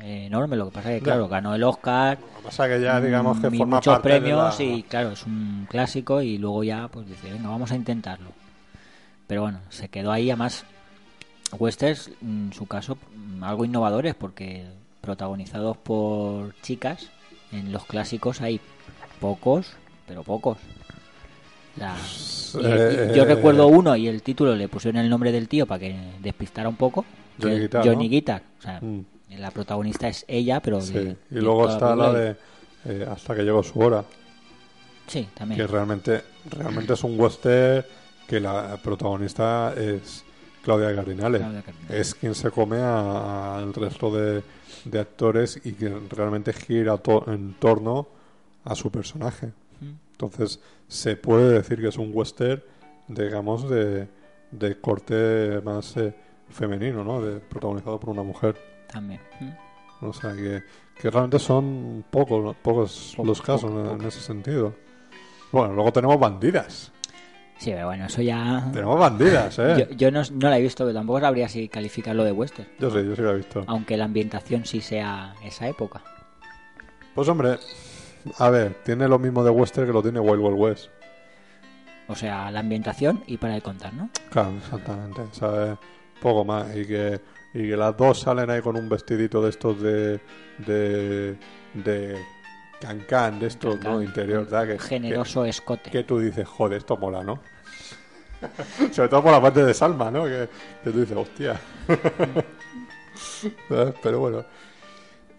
S7: enorme. Lo que pasa es que, claro, ganó el Oscar.
S6: Lo que pasa que ya digamos que
S7: mm,
S6: forma
S7: muchos
S6: parte de
S7: premios
S6: la-
S7: y claro, es un clásico y luego ya pues dice, venga, vamos a intentarlo. Pero bueno, se quedó ahí además westerns en su caso mm, algo innovadores porque protagonizados por chicas en los clásicos hay pocos, pero pocos. La- y- y
S6: eh,
S7: yo recuerdo uno y el título le pusieron el nombre del tío para que despistara un poco.
S6: Johnny Guitar,
S7: Johnny
S6: ¿no?
S7: Guitar. O sea,
S6: Mm.
S7: la protagonista es ella, pero
S6: Sí,
S7: de-
S6: Y luego está la de eh, Hasta que llegó su hora,
S7: Sí, también.
S6: que realmente, realmente es un western que la protagonista es Claudia Cardinale.
S7: Claudia Cardinale.
S6: Es quien se come al resto de, de actores y que realmente gira to- en torno a su personaje.
S7: Mm.
S6: Entonces, se puede decir que es un western, digamos, de, de corte más eh, femenino, ¿no? De, protagonizado por una mujer.
S7: También. Mm.
S6: O sea, que, que realmente son pocos, pocos
S7: Poco,
S6: los casos
S7: poco,
S6: en,
S7: poco.
S6: ese sentido. Bueno, luego tenemos bandidas.
S7: Sí, pero bueno, eso ya...
S6: Tenemos bandidas, ¿eh?
S7: Yo, yo no, no la he visto, pero tampoco sabría si calificarlo de western.
S6: Yo sí, yo sí lo he visto.
S7: Aunque la ambientación sí sea esa época.
S6: Pues hombre, a ver, tiene lo mismo de western que lo tiene Wild Wild West.
S7: O sea, la ambientación y para de contar, ¿no?
S6: Claro, exactamente. ¿sabes? Poco más. Y que, y que las dos salen ahí con un vestidito de estos de. de. de. cancán, de estos,
S7: Cancán,
S6: ¿no? Interior, ¿verdad? Que,
S7: Generoso escote.
S6: que, tú dices, joder, esto mola, ¿no? Sobre todo por la parte de Salma, ¿no? Que, que tú dices, hostia. Pero bueno.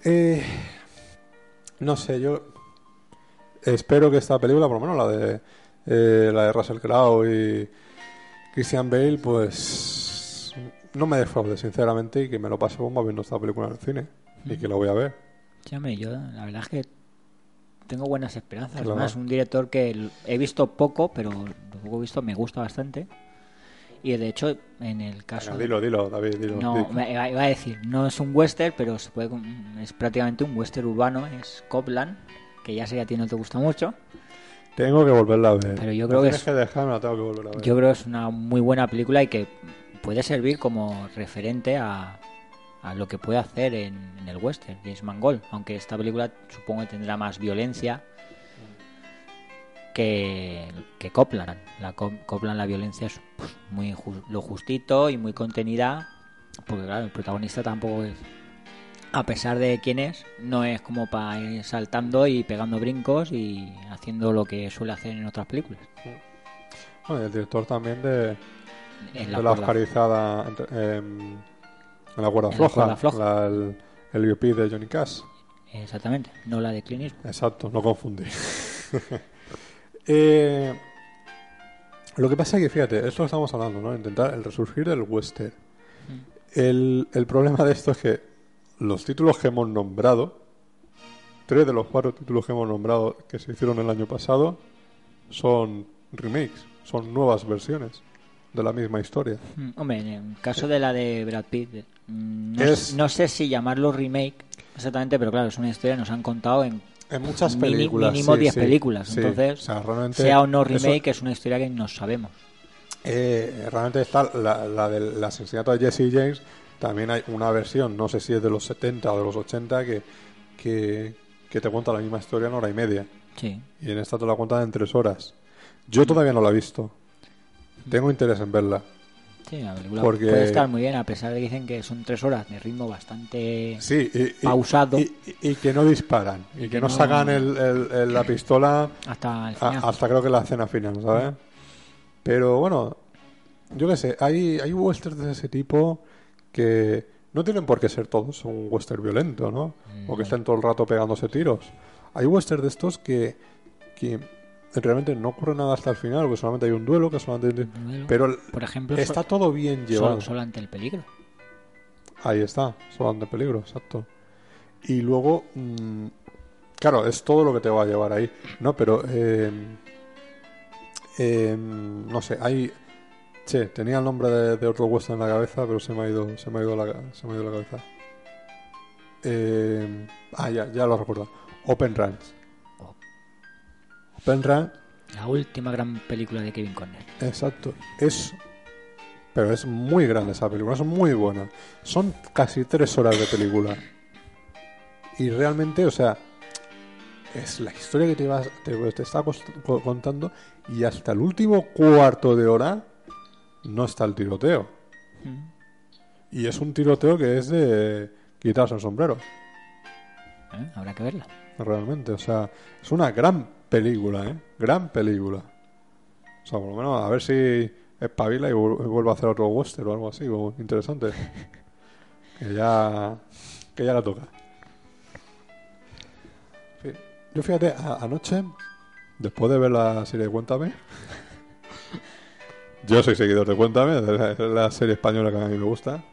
S6: Eh, no sé, yo espero que esta película, por lo menos la de eh, la de Russell Crowe y Christian Bale, pues no me defraude, sinceramente, y que me lo pase bomba viendo esta película en el cine. Y que la voy a ver.
S7: Sí, hombre, yo la verdad es que tengo buenas esperanzas.
S6: Claro.
S7: Además, un director que he visto poco, pero lo poco visto me gusta bastante. Y de hecho, en el caso...
S6: Venga, dilo, dilo, David, dilo.
S7: No,
S6: Di-
S7: me iba a decir, no es un western, pero se puede, es prácticamente un western urbano, es Copland, que ya sé que a ti no te gusta mucho.
S6: Tengo que volverla a ver.
S7: Pero yo
S6: No
S7: creo que
S6: tienes
S7: es-
S6: que dejarme, tengo que volver a ver.
S7: Yo creo que es una muy buena película y que puede servir como referente a, a lo que puede hacer en, en el western, James Mangold. Aunque esta película supongo que tendrá más violencia que, que Copland. La Co- Copland la violencia es pues, muy ju- lo justito y muy contenida Porque claro, el protagonista tampoco es... A pesar de quién es, no es como para ir saltando y pegando brincos y haciendo lo que suele hacer en otras películas.
S6: Bueno, y el director también de,
S7: En
S6: de
S7: la
S6: la, oscarizada entre- em, en la cuerda
S7: En la
S6: floja,
S7: cuerda floja.
S6: la- el, el biopic de Johnny Cash.
S7: Exactamente, no la de Clint Eastwood.
S6: Exacto, no confundir. Eh, lo que pasa es que, fíjate, esto lo estamos hablando, ¿no? Intentar el resurgir del western. El, el problema de esto es que los títulos que hemos nombrado, tres de los cuatro títulos que hemos nombrado que se hicieron el año pasado, son remakes, son nuevas versiones de la misma historia.
S7: Mm, Hombre, en el caso de la de Brad Pitt, mm, no,
S6: Es-
S7: sé- no sé si llamarlo remake exactamente, pero claro, es una historia que nos han contado en,
S6: En muchas películas,
S7: mínimo
S6: sí,
S7: 10
S6: sí,
S7: películas.
S6: sí.
S7: Entonces,
S6: O sea,
S7: sea o no
S6: eso-
S7: remake, es una historia que no sabemos.
S6: Eh, realmente está la, la del asesinato de Jesse James. También hay una versión, no sé si es de los 70 o de los 80, que, que, que te cuenta la misma historia en hora y media.
S7: Sí.
S6: Y en esta te la cuentan en tres horas. Yo todavía no la he visto. Tengo interés en verla.
S7: Sí, la película
S6: Porque-
S7: puede estar muy bien, a pesar de que dicen que son tres horas de ritmo bastante
S6: Sí, y, y-
S7: pausado
S6: Y, y- y que no disparan. Y, que,
S7: que
S6: no,
S7: no-
S6: sacan el- el- el- la pistola
S7: hasta el
S6: a-
S7: final.
S6: hasta creo que la escena final, ¿sabes? Pero bueno, yo qué sé, hay, hay westerns de ese tipo que no tienen por qué ser todos un western violento, ¿no? O que estén todo el rato pegándose tiros. Hay westerns de estos que, que realmente no ocurre nada hasta el final, porque solamente hay un duelo, que solamente...
S7: duelo.
S6: Pero el-
S7: Por ejemplo,
S6: está
S7: so-
S6: todo bien llevado.
S7: Solo, solo ante el peligro.
S6: Ahí está, solo ante peligro, exacto. Y luego, mm, claro, es todo lo que te va a llevar ahí, ¿no? Pero, eh, eh, no sé, hay... Che, tenía el nombre de, de otro western en la cabeza, pero se me ha ido, se me ha ido, la, se me ha ido la cabeza. Eh, ah, ya, ya lo recuerdo. Open Ranch. Open Ranch
S7: La última gran película de Kevin Conner.
S6: Exacto. Es. Pero es muy grande esa película, es muy buena. Son casi tres horas de película. Y realmente, o sea, es la historia que te, vas, te, te está contando y hasta el último cuarto de hora no está el tiroteo. Y es un tiroteo que es de quitarse el sombrero,
S7: ¿eh? Habrá que verla.
S6: realmente. O sea, es una gran película, ¿eh? Gran película. O sea, por lo menos a ver si espabila y vu- y vuelve a hacer otro western o algo así, como interesante. que ya que ya la toca. Yo fíjate, anoche, después de ver la serie Cuéntame, yo soy seguidor de Cuéntame, de la, serie española que a mí me gusta,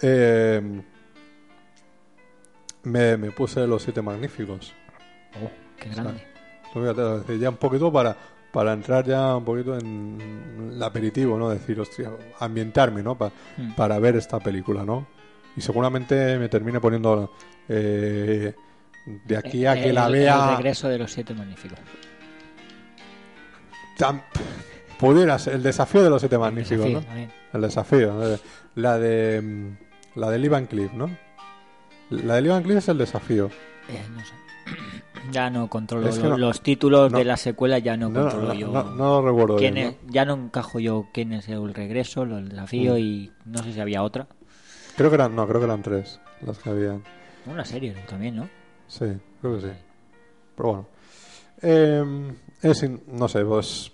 S6: eh, me, me puse Los Siete Magníficos.
S7: Oh, qué
S6: O sea,
S7: grande.
S6: es ya un poquito para, para entrar ya un poquito en el aperitivo, ¿no? Decir, hostia, ambientarme, ¿no? Pa-
S7: Mm.
S6: Para ver esta película, ¿no? Y seguramente me termine poniendo eh, de aquí a que
S7: El-
S6: la
S7: el
S6: vea.
S7: regreso de los siete magníficos.
S6: tan- pudiera ser el desafío de los siete magníficos,
S7: desafío,
S6: ¿no?
S7: también.
S6: El desafío. eh, La de. mm, La de Lee Van Cleef, ¿no? La de Lee Van Cleef es el desafío.
S7: Eh, no sé. Ya no controlo
S6: Es que
S7: lo-
S6: no-
S7: los títulos
S6: no-
S7: de la secuela, ya no,
S6: no,
S7: controlo yo.
S6: no- recuerdo
S7: quién
S6: bien,
S7: es- Ya no encajo yo quién es el regreso, el desafío
S6: Mm.
S7: y no sé si había otra.
S6: Creo que eran, no, creo que eran tres las que habían.
S7: Una serie también, ¿no?
S6: Sí, creo que sí. Pero bueno. Eh, es, no sé, pues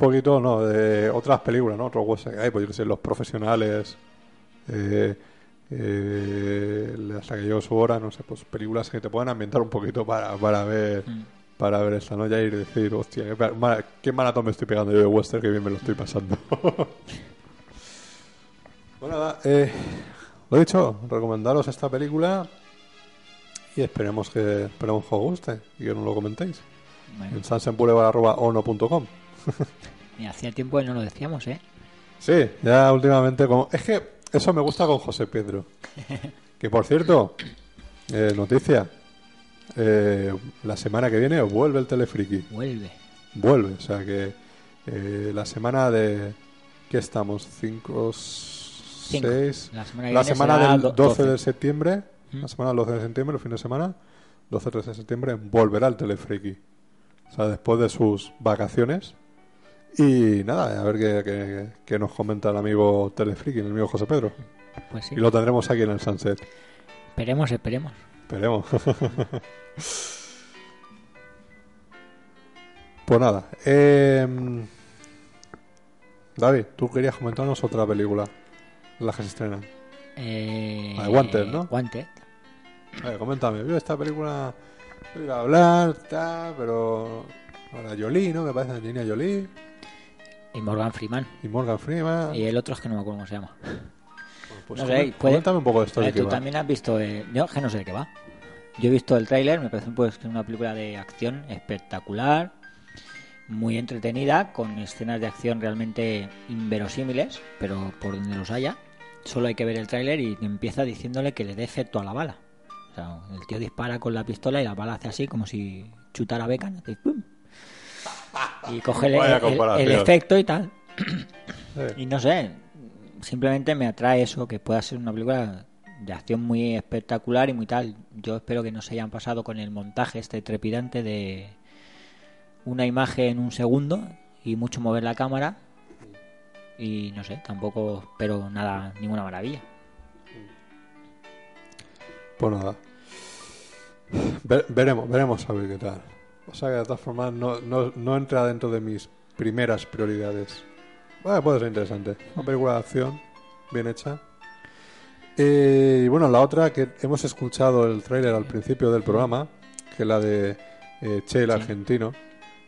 S6: poquito, ¿no? De otras películas, ¿no? Otros western que hay, pues yo que sé, Los Profesionales, eh, eh, Hasta que llegó su hora, no sé, pues películas que te puedan ambientar un poquito para, para ver para ver esta, ¿no? Ya ir y decir, hostia, qué, pa- ma- qué maratón me estoy pegando yo de western, que bien me lo estoy pasando. bueno, nada, eh, lo dicho, recomendaros esta película y esperemos que, esperemos que os guste y que nos lo comentéis.
S7: Bueno.
S6: En sansenboulevard.ono.com.
S7: Y hacía tiempo que no lo decíamos, ¿eh?
S6: Sí, ya últimamente como... Es que eso me gusta con José Pedro. Que por cierto, eh, noticia, eh, la semana que viene vuelve el Telefriki.
S7: Vuelve.
S6: Vuelve, o sea que eh, la semana de... ¿Qué estamos? ¿5,
S7: Cinco.
S6: 6?
S7: La semana
S6: La semana del
S7: do-
S6: 12 de
S7: 12.
S6: septiembre,
S7: Mm.
S6: la semana del 12 de septiembre, el fin de semana, 12-13 de septiembre, volverá el Telefriki. O sea, después de sus vacaciones. Y nada, a ver qué, qué- qué nos comenta el amigo Telefriki, el amigo José Pedro.
S7: Pues sí.
S6: Y lo tendremos aquí en el Sunset.
S7: Esperemos, esperemos.
S6: Esperemos. pues nada. eh, David, tú querías comentarnos otra película. La que se estrena.
S7: Eh,
S6: de Wanted, ¿no?
S7: Wanted.
S6: A ver, coméntame. Yo esta película... Iba a hablar, tal, pero... Ahora Jolie, ¿no? Me parece Angelina Jolie.
S7: Y Morgan Freeman.
S6: Y Morgan Freeman.
S7: Y el otro es que no me acuerdo cómo se llama.
S6: Pues
S7: no sé,
S6: coméntame un poco de esto qué
S7: tú
S6: va.
S7: también has visto. eh, Yo que no sé de qué va. Yo he visto el tráiler, me parece pues que es una película de acción espectacular, muy entretenida, con escenas de acción realmente inverosímiles, pero por donde los haya. Solo hay que ver el tráiler y empieza diciéndole que le dé efecto a la bala. O sea, el tío dispara con la pistola y la bala hace así como si chutara hace ¡pum! Y coge el, el- efecto y tal. Y no sé, simplemente me atrae eso, que pueda ser una película de acción muy espectacular y muy tal. Yo espero que no se hayan pasado con el montaje este trepidante de una imagen en un segundo y mucho mover la cámara. Y no sé, tampoco espero nada, ninguna maravilla.
S6: Pues nada. Ve- veremos, veremos a ver qué tal. O sea que de todas formas no, no, no entra dentro de mis primeras prioridades. Bueno, puede ser interesante. Una película de acción, bien hecha. Eh, y bueno, la otra que hemos escuchado el tráiler al principio del programa, que es la de eh, Che el argentino,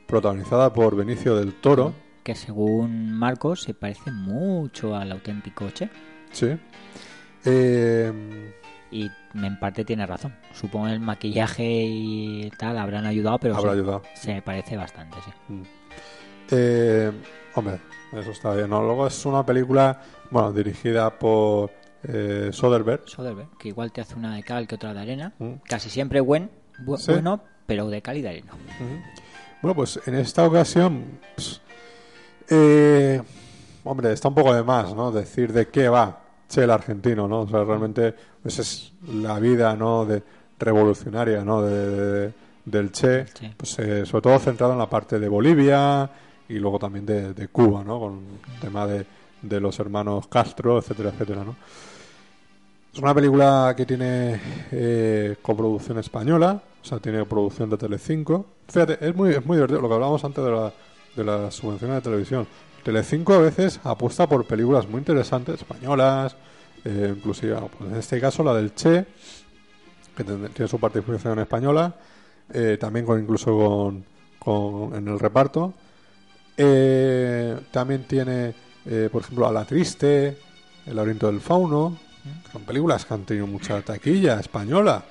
S6: protagonizada por Benicio del Toro.
S7: Que según Marcos se parece mucho al auténtico Che.
S6: Sí. Eh,
S7: Y en parte tiene razón. Supongo el maquillaje y tal habrán ayudado, pero
S6: Habrá
S7: sí,
S6: ayudado.
S7: se parece bastante, sí.
S6: Mm. Eh, hombre, eso está bien. ¿no? Luego es una película, bueno, dirigida por eh, Soderbergh.
S7: Soderbergh, que igual te hace una de cal que otra de arena.
S6: Mm.
S7: Casi siempre buen, bu-
S6: Sí.
S7: bueno, pero de cal y de arena.
S6: Bueno, pues en esta ocasión, pues, eh, hombre, está un poco de más, ¿no? Decir de qué va Che el argentino, ¿no? O sea, realmente pues es la vida, ¿no? De revolucionaria, ¿no? De, de- del Che,
S7: Sí.
S6: pues eh, sobre todo centrado en la parte de Bolivia y luego también de, de Cuba, ¿no? Con el tema de, de los hermanos Castro, etcétera, etcétera, ¿no? Es una película que tiene eh, coproducción española, o sea, tiene producción de Telecinco. Fíjate, es muy, es muy divertido lo que hablábamos antes de, la, de las subvenciones de televisión. Telecinco a veces apuesta por películas muy interesantes, españolas, eh, inclusive, bueno, pues en este caso la del Che, que tiene su participación española, eh, también con incluso con, con- en el reparto. Eh, también tiene, eh, por ejemplo, A la Triste, El laberinto del fauno. Son películas que han tenido mucha taquilla española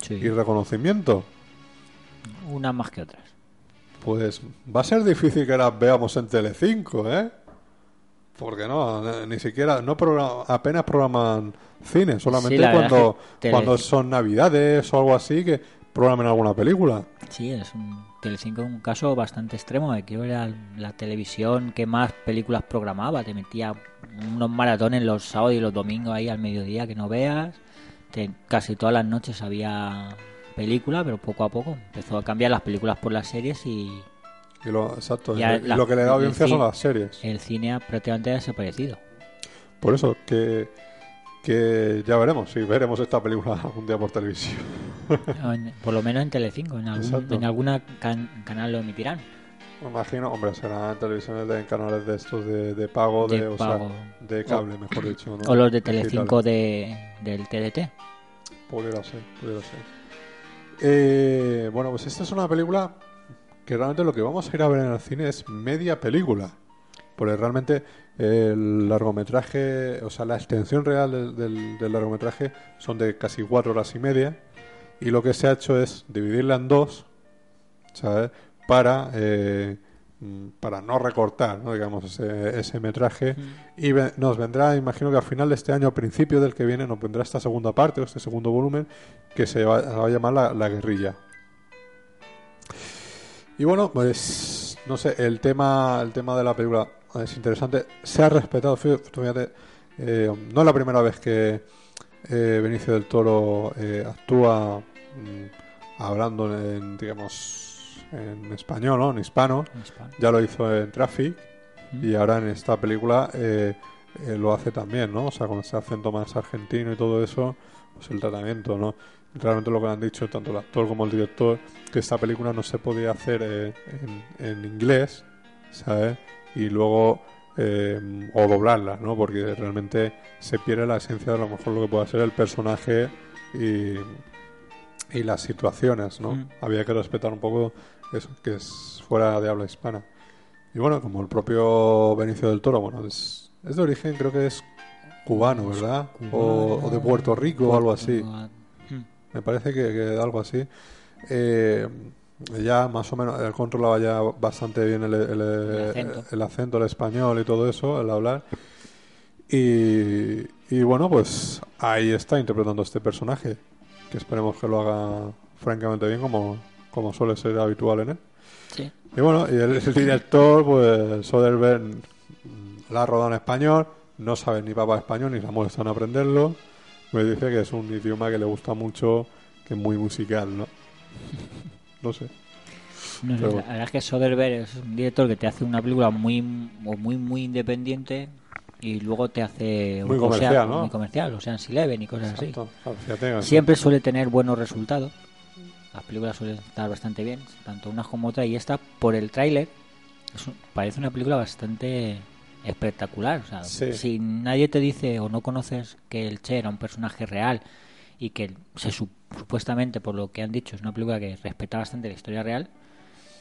S7: Sí.
S6: y reconocimiento.
S7: Unas más que otras.
S6: Pues va a ser difícil que las veamos en Telecinco, ¿eh? Porque no, ni- ni siquiera, no programa- apenas programan cine, solamente cuando,
S7: es
S6: cuando son navidades o algo así que programen alguna película.
S7: Sí, es un Telecinco un caso bastante extremo. De que era la televisión que más películas programaba. Te metía unos maratones los sábados y los domingos ahí al mediodía que no veas. Te- casi todas las noches había película, pero poco a poco empezó a cambiar las películas por las series y,
S6: Y lo, exacto, y lo- y
S7: la-
S6: lo que le da audiencia son las series.
S7: el cine ha prácticamente desaparecido.
S6: Por eso que, que ya veremos, si veremos esta película algún día por televisión.
S7: En- por lo menos en Telecinco, en algún en alguna can- canal lo emitirán.
S6: Me imagino, hombre, serán televisiones de canales de estos de, de pago, de,
S7: De
S6: o sea,
S7: pago.
S6: de cable, mejor dicho. ¿no?
S7: O los de. Telecinco de, del TDT.
S6: Pudiera ser, pudiera ser. Eh, bueno, pues esta es una película que realmente lo que vamos a ir a ver en el cine es media película. Porque realmente el largometraje, o sea, la extensión real del, largometraje son de casi cuatro horas y media. Y lo que se ha hecho es dividirla en dos, ¿sabes? Para, eh, para no recortar, ¿no? digamos, ese, ese metraje. Y ve- nos vendrá, imagino que al final de este año, a principio del que viene, nos vendrá esta segunda parte o este segundo volumen que se va, a llamar la, la guerrilla. Y bueno, pues no sé, el tema, el tema de la película es interesante. Se ha respetado, fí- fíjate, eh, no es la primera vez que eh, Benicio del Toro eh, actúa mm, hablando en, digamos, en español, ¿no? En hispano.
S7: En hispano.
S6: Ya lo hizo en Traffic y ahora en esta película eh, eh, lo hace también, ¿no? O sea, con ese acento más argentino y todo eso, pues el tratamiento, ¿no? Realmente lo que han dicho tanto el actor como el director, que esta película no se podía hacer eh, en, en inglés, ¿sabes? Y luego eh, o doblarla, ¿no? Porque realmente se pierde la esencia de a lo mejor lo que pueda ser el personaje y, y las situaciones, ¿no?
S7: Mm.
S6: Había que respetar un poco eso, que es fuera de habla hispana. Y bueno, como el propio Benicio del Toro, bueno, es, es de origen, creo que es cubano, ¿verdad? O, o de Puerto Rico o algo así.
S7: Mm.
S6: Me parece que, que algo así. Eh, ya más o menos él controlaba ya bastante bien el, el-
S7: El acento.
S6: el acento, el español y todo eso, el hablar. Y, y bueno, pues ahí está interpretando este personaje, que esperemos que lo haga francamente bien como, como suele ser habitual en él.
S7: Sí.
S6: Y bueno, y el, el director, pues Soderbergh mm, la ha rodado en español, no sabe ni papá español ni se molesta en aprenderlo. Me dice que es un idioma que le gusta mucho, que es muy musical, ¿no? No sé.
S7: No sé,
S6: Pero
S7: la verdad es que Soderbergh es un director que te hace una película muy muy muy independiente y luego te hace
S6: Muy comercial, ¿no?
S7: muy comercial, o sea, en Eleven y cosas
S6: Exacto.
S7: así.
S6: Fíjate,
S7: Siempre suele tener buenos resultados. Las películas suelen estar bastante bien, tanto unas como otras y esta por el tráiler un- parece una película bastante espectacular, o sea,
S6: Sí.
S7: si nadie te dice o no conoces que el Che era un personaje real y que se sup- supuestamente por lo que han dicho es una película que respeta bastante la historia real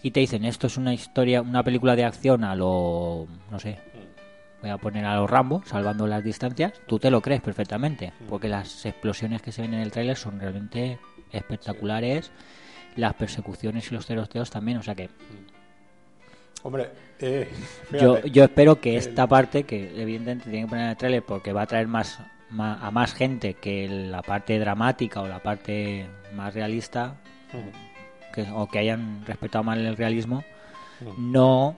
S7: y te dicen esto es una historia una película de acción a lo no sé voy a poner a los Rambo salvando las distancias tú te lo crees perfectamente porque las explosiones que se ven en el tráiler son realmente espectaculares las persecuciones y los tiroteos también o sea que
S6: Hombre, eh,
S7: yo, yo espero que esta parte, que evidentemente tiene que poner en el trailer porque va a traer más, a más gente que la parte dramática o la parte más realista, que, o que hayan respetado mal el realismo, no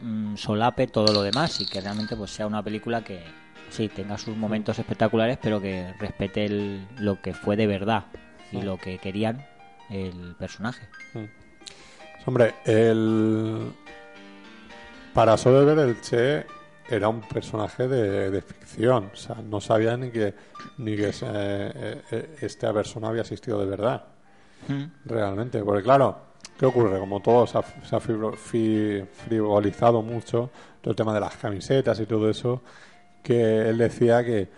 S7: mm, solape todo lo demás y que realmente pues sea una película que sí tenga sus momentos espectaculares, pero que respete el- lo que fue de verdad y lo que querían el personaje.
S6: Hombre, el... Para Soderbergh el Che era un personaje de, de ficción. O sea, no sabía ni que, ni que ese- eh, eh, esta persona había existido de verdad.
S7: Mm.
S6: Realmente. Porque claro, ¿qué ocurre? Como todo se ha, se ha frivolizado mucho, todo el tema de las camisetas y todo eso, que él decía que,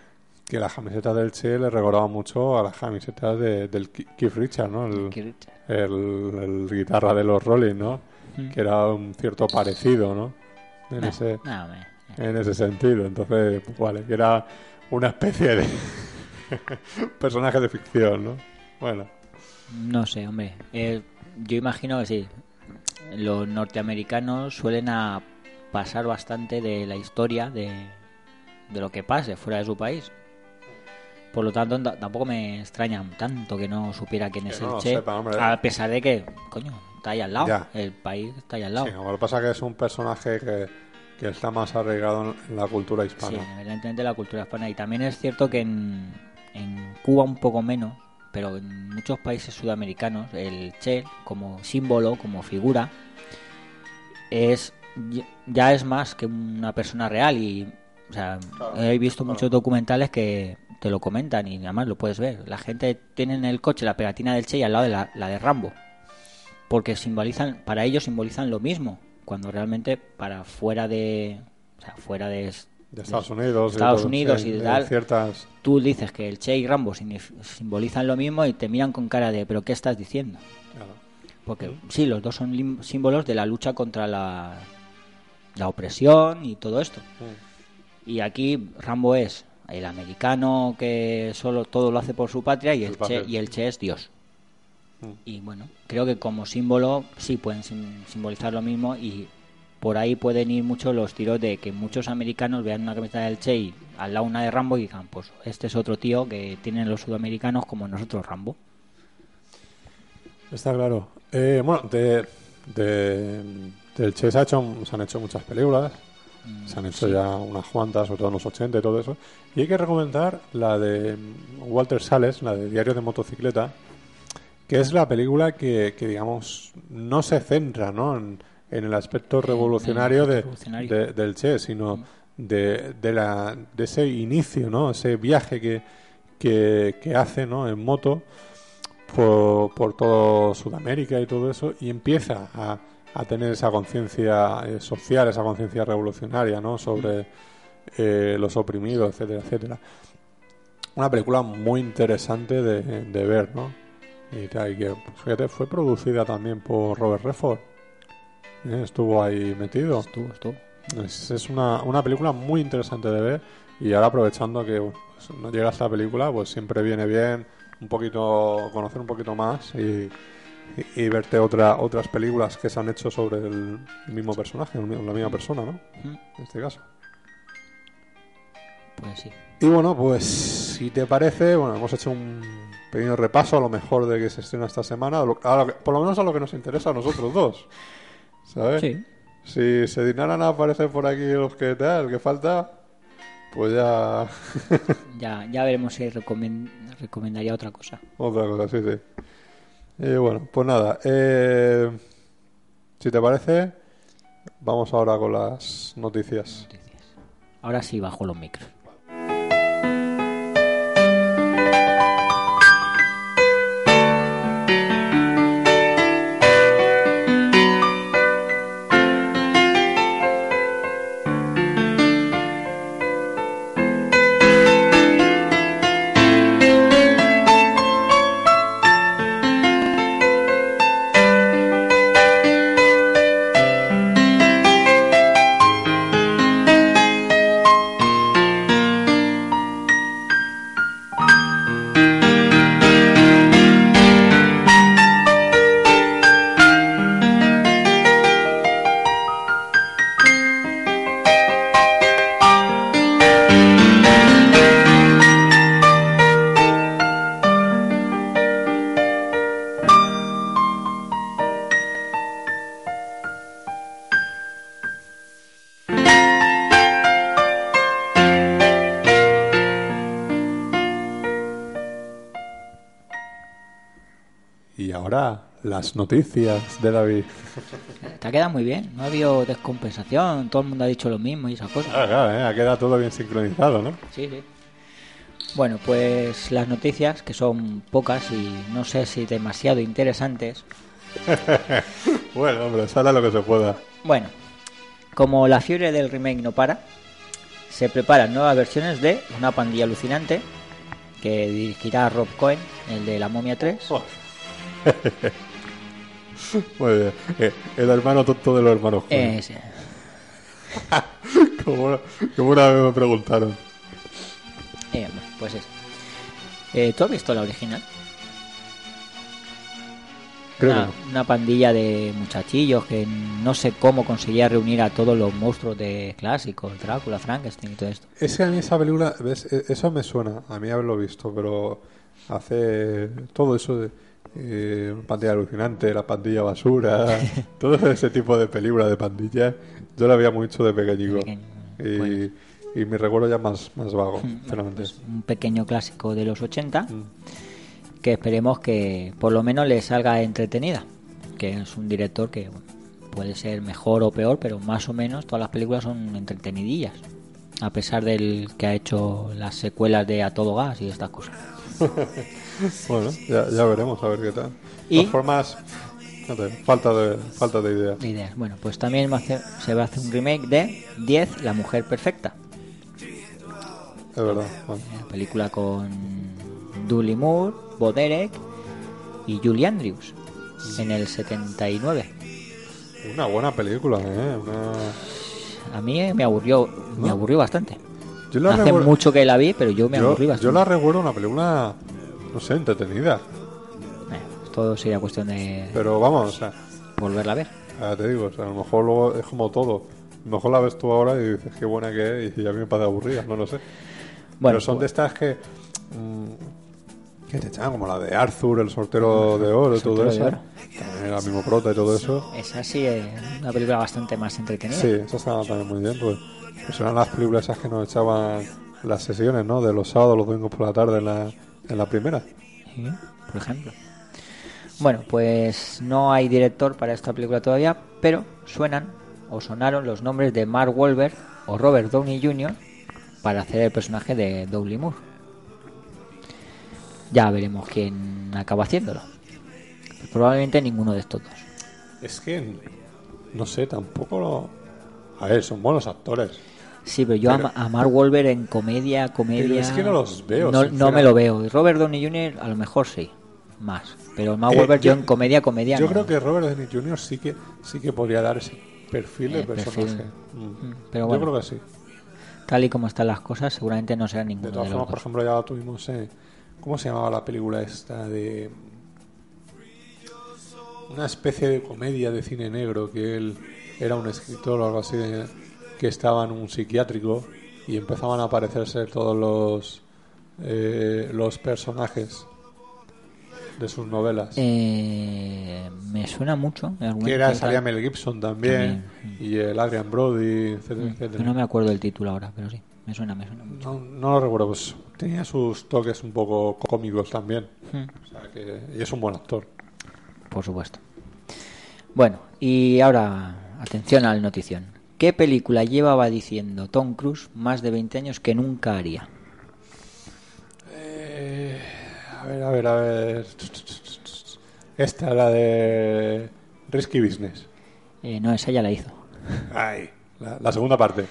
S6: que las camisetas del Che le recordaban mucho a las camisetas de- del Keith Richards, ¿no? El, guitarra de los Rolling, ¿no?
S7: Mm.
S6: Que era un cierto parecido, ¿no? En,
S7: Nah,
S6: ese,
S7: nah, hombre.
S6: en ese sentido. Entonces, pues, vale, que era una especie de personaje de ficción, ¿no? Bueno,
S7: No sé, hombre. Eh, yo imagino que sí. Los norteamericanos suelen a pasar bastante de la historia de, de lo que pase fuera de su país. Por lo tanto, ta- tampoco me extraña tanto que no supiera quién
S6: Que
S7: es
S6: no
S7: el Che.
S6: sepa, hombre.
S7: a pesar de que, coño, está ahí al lado.
S6: Ya.
S7: El país está ahí al lado.
S6: sí, como lo que pasa es que es un personaje que, que está más arraigado en, la cultura
S7: Sí,
S6: hispana.
S7: evidentemente la cultura hispana. Y también es cierto que en, en Cuba un poco menos, pero en muchos países sudamericanos, el Che como símbolo, como figura, es ya- ya es más que una persona real. Y, o sea,
S6: Claro,
S7: he visto
S6: claro.
S7: muchos documentales que te lo comentan y además lo puedes ver. La gente tiene en el coche la pegatina del Che y al lado de la, la de Rambo. Porque simbolizan, para ellos simbolizan lo mismo, cuando realmente para fuera de, o sea, fuera de,
S6: De Estados Unidos. y
S7: Estados Unidos y de tal,
S6: ciertas...
S7: tú dices que el Che y Rambo simbolizan lo mismo y te miran con cara de ¿pero qué estás diciendo?
S6: claro.
S7: Porque sí, los dos son símbolos de la lucha contra la, la opresión y todo esto. Y aquí Rambo es el americano que solo todo lo hace por su patria y
S6: Su
S7: el, che, y el Che es Dios.
S6: Mm.
S7: Y bueno, creo que como símbolo sí pueden sim- simbolizar lo mismo y por ahí pueden ir mucho los tiros de que muchos americanos vean una camiseta del Che y al lado una de Rambo y digan, pues este es otro tío que tienen los sudamericanos como nosotros Rambo.
S6: Está claro. Eh, bueno, de, de, del Che se, ha hecho, se han hecho muchas películas.
S7: Mm,
S6: Se han hecho ya unas cuantas, sobre todo en los 80 y todo eso. Y hay que recomendar la de Walter Sales, la de Diario de Motocicleta, que es la película que, que, digamos, no se centra ¿no? En, en el aspecto revolucionario, de-
S7: revolucionario.
S6: de- del Che, sino de, de, la, de ese inicio, ¿no? Ese viaje que, que, que hace, ¿no? En moto por, por todo Sudamérica y todo eso y empieza a, a tener esa conciencia eh, social, esa conciencia revolucionaria, ¿no? Sobre eh, los oprimidos, etcétera, etcétera. Una película muy interesante de, de ver, ¿no? Y, que, fíjate, fue producida también por Robert Redford. Eh, Estuvo ahí metido.
S7: Estuvo, estuvo.
S6: Es, es una, una película muy interesante de ver y ahora aprovechando que pues, no llega esta película, pues siempre viene bien un poquito conocer un poquito más y, y, y verte otra, otras películas que se han hecho sobre el mismo personaje, el la misma persona, ¿no? En este caso.
S7: Pues sí.
S6: Y bueno, pues si te parece, bueno, hemos hecho un pequeño repaso a lo mejor de que se estrena esta semana, a lo- a lo que- por lo menos a lo que nos interesa a nosotros dos. ¿Sabes?
S7: Sí.
S6: Si se dignaran a aparecer por aquí los que tal, que falta, pues ya
S7: Ya, ya veremos si recomen- recomendaría otra cosa.
S6: otra cosa, sí, sí. Y bueno, pues nada, eh, si te parece, vamos ahora con las noticias.
S7: Ahora sí bajo los micros.
S6: Las noticias de David.
S7: Te ha quedado muy bien. No ha habido descompensación. Todo el mundo ha dicho lo mismo y esas cosas.
S6: Claro, claro, ¿eh? ha quedado todo bien sincronizado, ¿no?
S7: Sí, sí. Bueno, pues las noticias, que son pocas y no sé si demasiado interesantes.
S6: bueno, hombre, sale lo que se pueda.
S7: Bueno, como la fiebre del remake no para, se preparan nuevas versiones de Una pandilla alucinante, que dirigirá Rob Cohen, el de La momia 3.
S6: Muy bien. Eh, el hermano tonto de los hermanos Coen.
S7: Ese.
S6: como, como una vez me preguntaron.
S7: Eh, pues eso. Eh, ¿Tú has visto la original?
S6: Creo
S7: una,
S6: que
S7: una pandilla de muchachillos que no sé cómo conseguía reunir a todos los monstruos de clásicos, Drácula, Frankenstein y todo esto.
S6: Es que a mí esa película, ¿ves? E- eso me suena, a mí haberlo visto, pero hace todo eso de eh, pandilla alucinante, la pandilla basura, todo ese tipo de películas de pandillas, yo la veía mucho de pequeñico. y, y mi recuerdo ya más, más vago, sinceramente.
S7: Un pequeño clásico de los 80 que esperemos que por lo menos le salga entretenida. Que es un director que bueno, puede ser mejor o peor, pero más o menos todas las películas son entretenidillas. A pesar del que ha hecho las secuelas de A Todo Gas y estas cosas.
S6: bueno, ya, ya veremos a ver qué tal.
S7: Y-
S6: formas, no falta de, falta de ideas.
S7: de ideas. Bueno, pues también se va a hacer un remake de 10, La Mujer Perfecta.
S6: Es verdad. bueno.
S7: Película con Dudley Moore, Bo Derek y Julie Andrews en el 79.
S6: Una buena película, ¿eh? Una...
S7: A mí eh, me aburrió, me
S6: ¿No?
S7: aburrió bastante.
S6: Yo la
S7: Hace
S6: recuerdo-
S7: mucho que la vi, pero yo me
S6: yo,
S7: aburrí bastante.
S6: yo la recuerdo una película, no sé, entretenida.
S7: Todo sería cuestión de
S6: Pero vamos, o sea,
S7: volverla a ver.
S6: ya te digo, o sea, a lo mejor luego es como todo. A lo mejor la ves tú ahora y dices qué buena que es y a mí me parece aburrida, no lo sé.
S7: Bueno,
S6: Pero son
S7: pues-
S6: de estas que... mm, que te echan como la de Arthur, el sortero de oro y todo
S7: Sortero de
S6: eso. era mismo prota y todo eso.
S7: Esa sí es una película bastante más entretenida.
S6: Sí, eso estaba también muy bien, pues, pues eran las películas esas que nos echaban las sesiones, ¿no? De los sábados, los domingos por la tarde en la, en la primera.
S7: Sí, por ejemplo. Bueno, pues no hay director para esta película todavía, pero suenan o sonaron los nombres de Mark Wahlberg o Robert Downey Jr. para hacer el personaje de Dudley Moore. Ya veremos quién acaba haciéndolo. Probablemente ninguno de estos dos.
S6: Es que, no sé, tampoco lo... A ver, son buenos actores.
S7: Sí, pero yo
S6: Pero-
S7: a, Mark Wahlberg en comedia, comedia...
S6: Pero es que no los veo,
S7: No, no me lo veo. Y Robert Downey Jr. a lo mejor sí, más. Pero Mark
S6: Eh,
S7: Wahlberg yo,
S6: yo-
S7: en comedia, comedia
S6: Yo
S7: no.
S6: creo que Robert Downey Jr. sí que, sí que podría dar ese perfil de
S7: Eh,
S6: personaje. Mm.
S7: Mm, pero
S6: Yo
S7: bueno.
S6: creo que sí.
S7: Tal y como están las cosas, seguramente no será ninguno
S6: De
S7: de,
S6: todas
S7: los
S6: formas, por ejemplo, ya lo tuvimos en... ¿Cómo se llamaba la película esta de... Una especie de comedia de cine negro que él era un escritor o algo así de- que estaba en un psiquiátrico y empezaban a aparecerse todos los eh, los personajes de sus novelas.
S7: Eh, me suena mucho. el
S6: que era, salía Mel Gibson también, y el Adrian Brody, etcétera, etcétera.
S7: Yo no me acuerdo del título ahora, pero sí, me suena, me suena mucho.
S6: No, no lo recuerdo, pues tenía sus toques un poco cómicos también.
S7: Hmm.
S6: O sea que, y es un buen actor.
S7: Por supuesto. Bueno, y ahora, atención al notición. ¿Qué película llevaba diciendo Tom Cruise más de 20 años que nunca haría?
S6: Eh, a ver, a ver, a ver. Esta, la de Risky Business.
S7: Eh, no, esa ya la hizo.
S6: Ay, la, la segunda parte.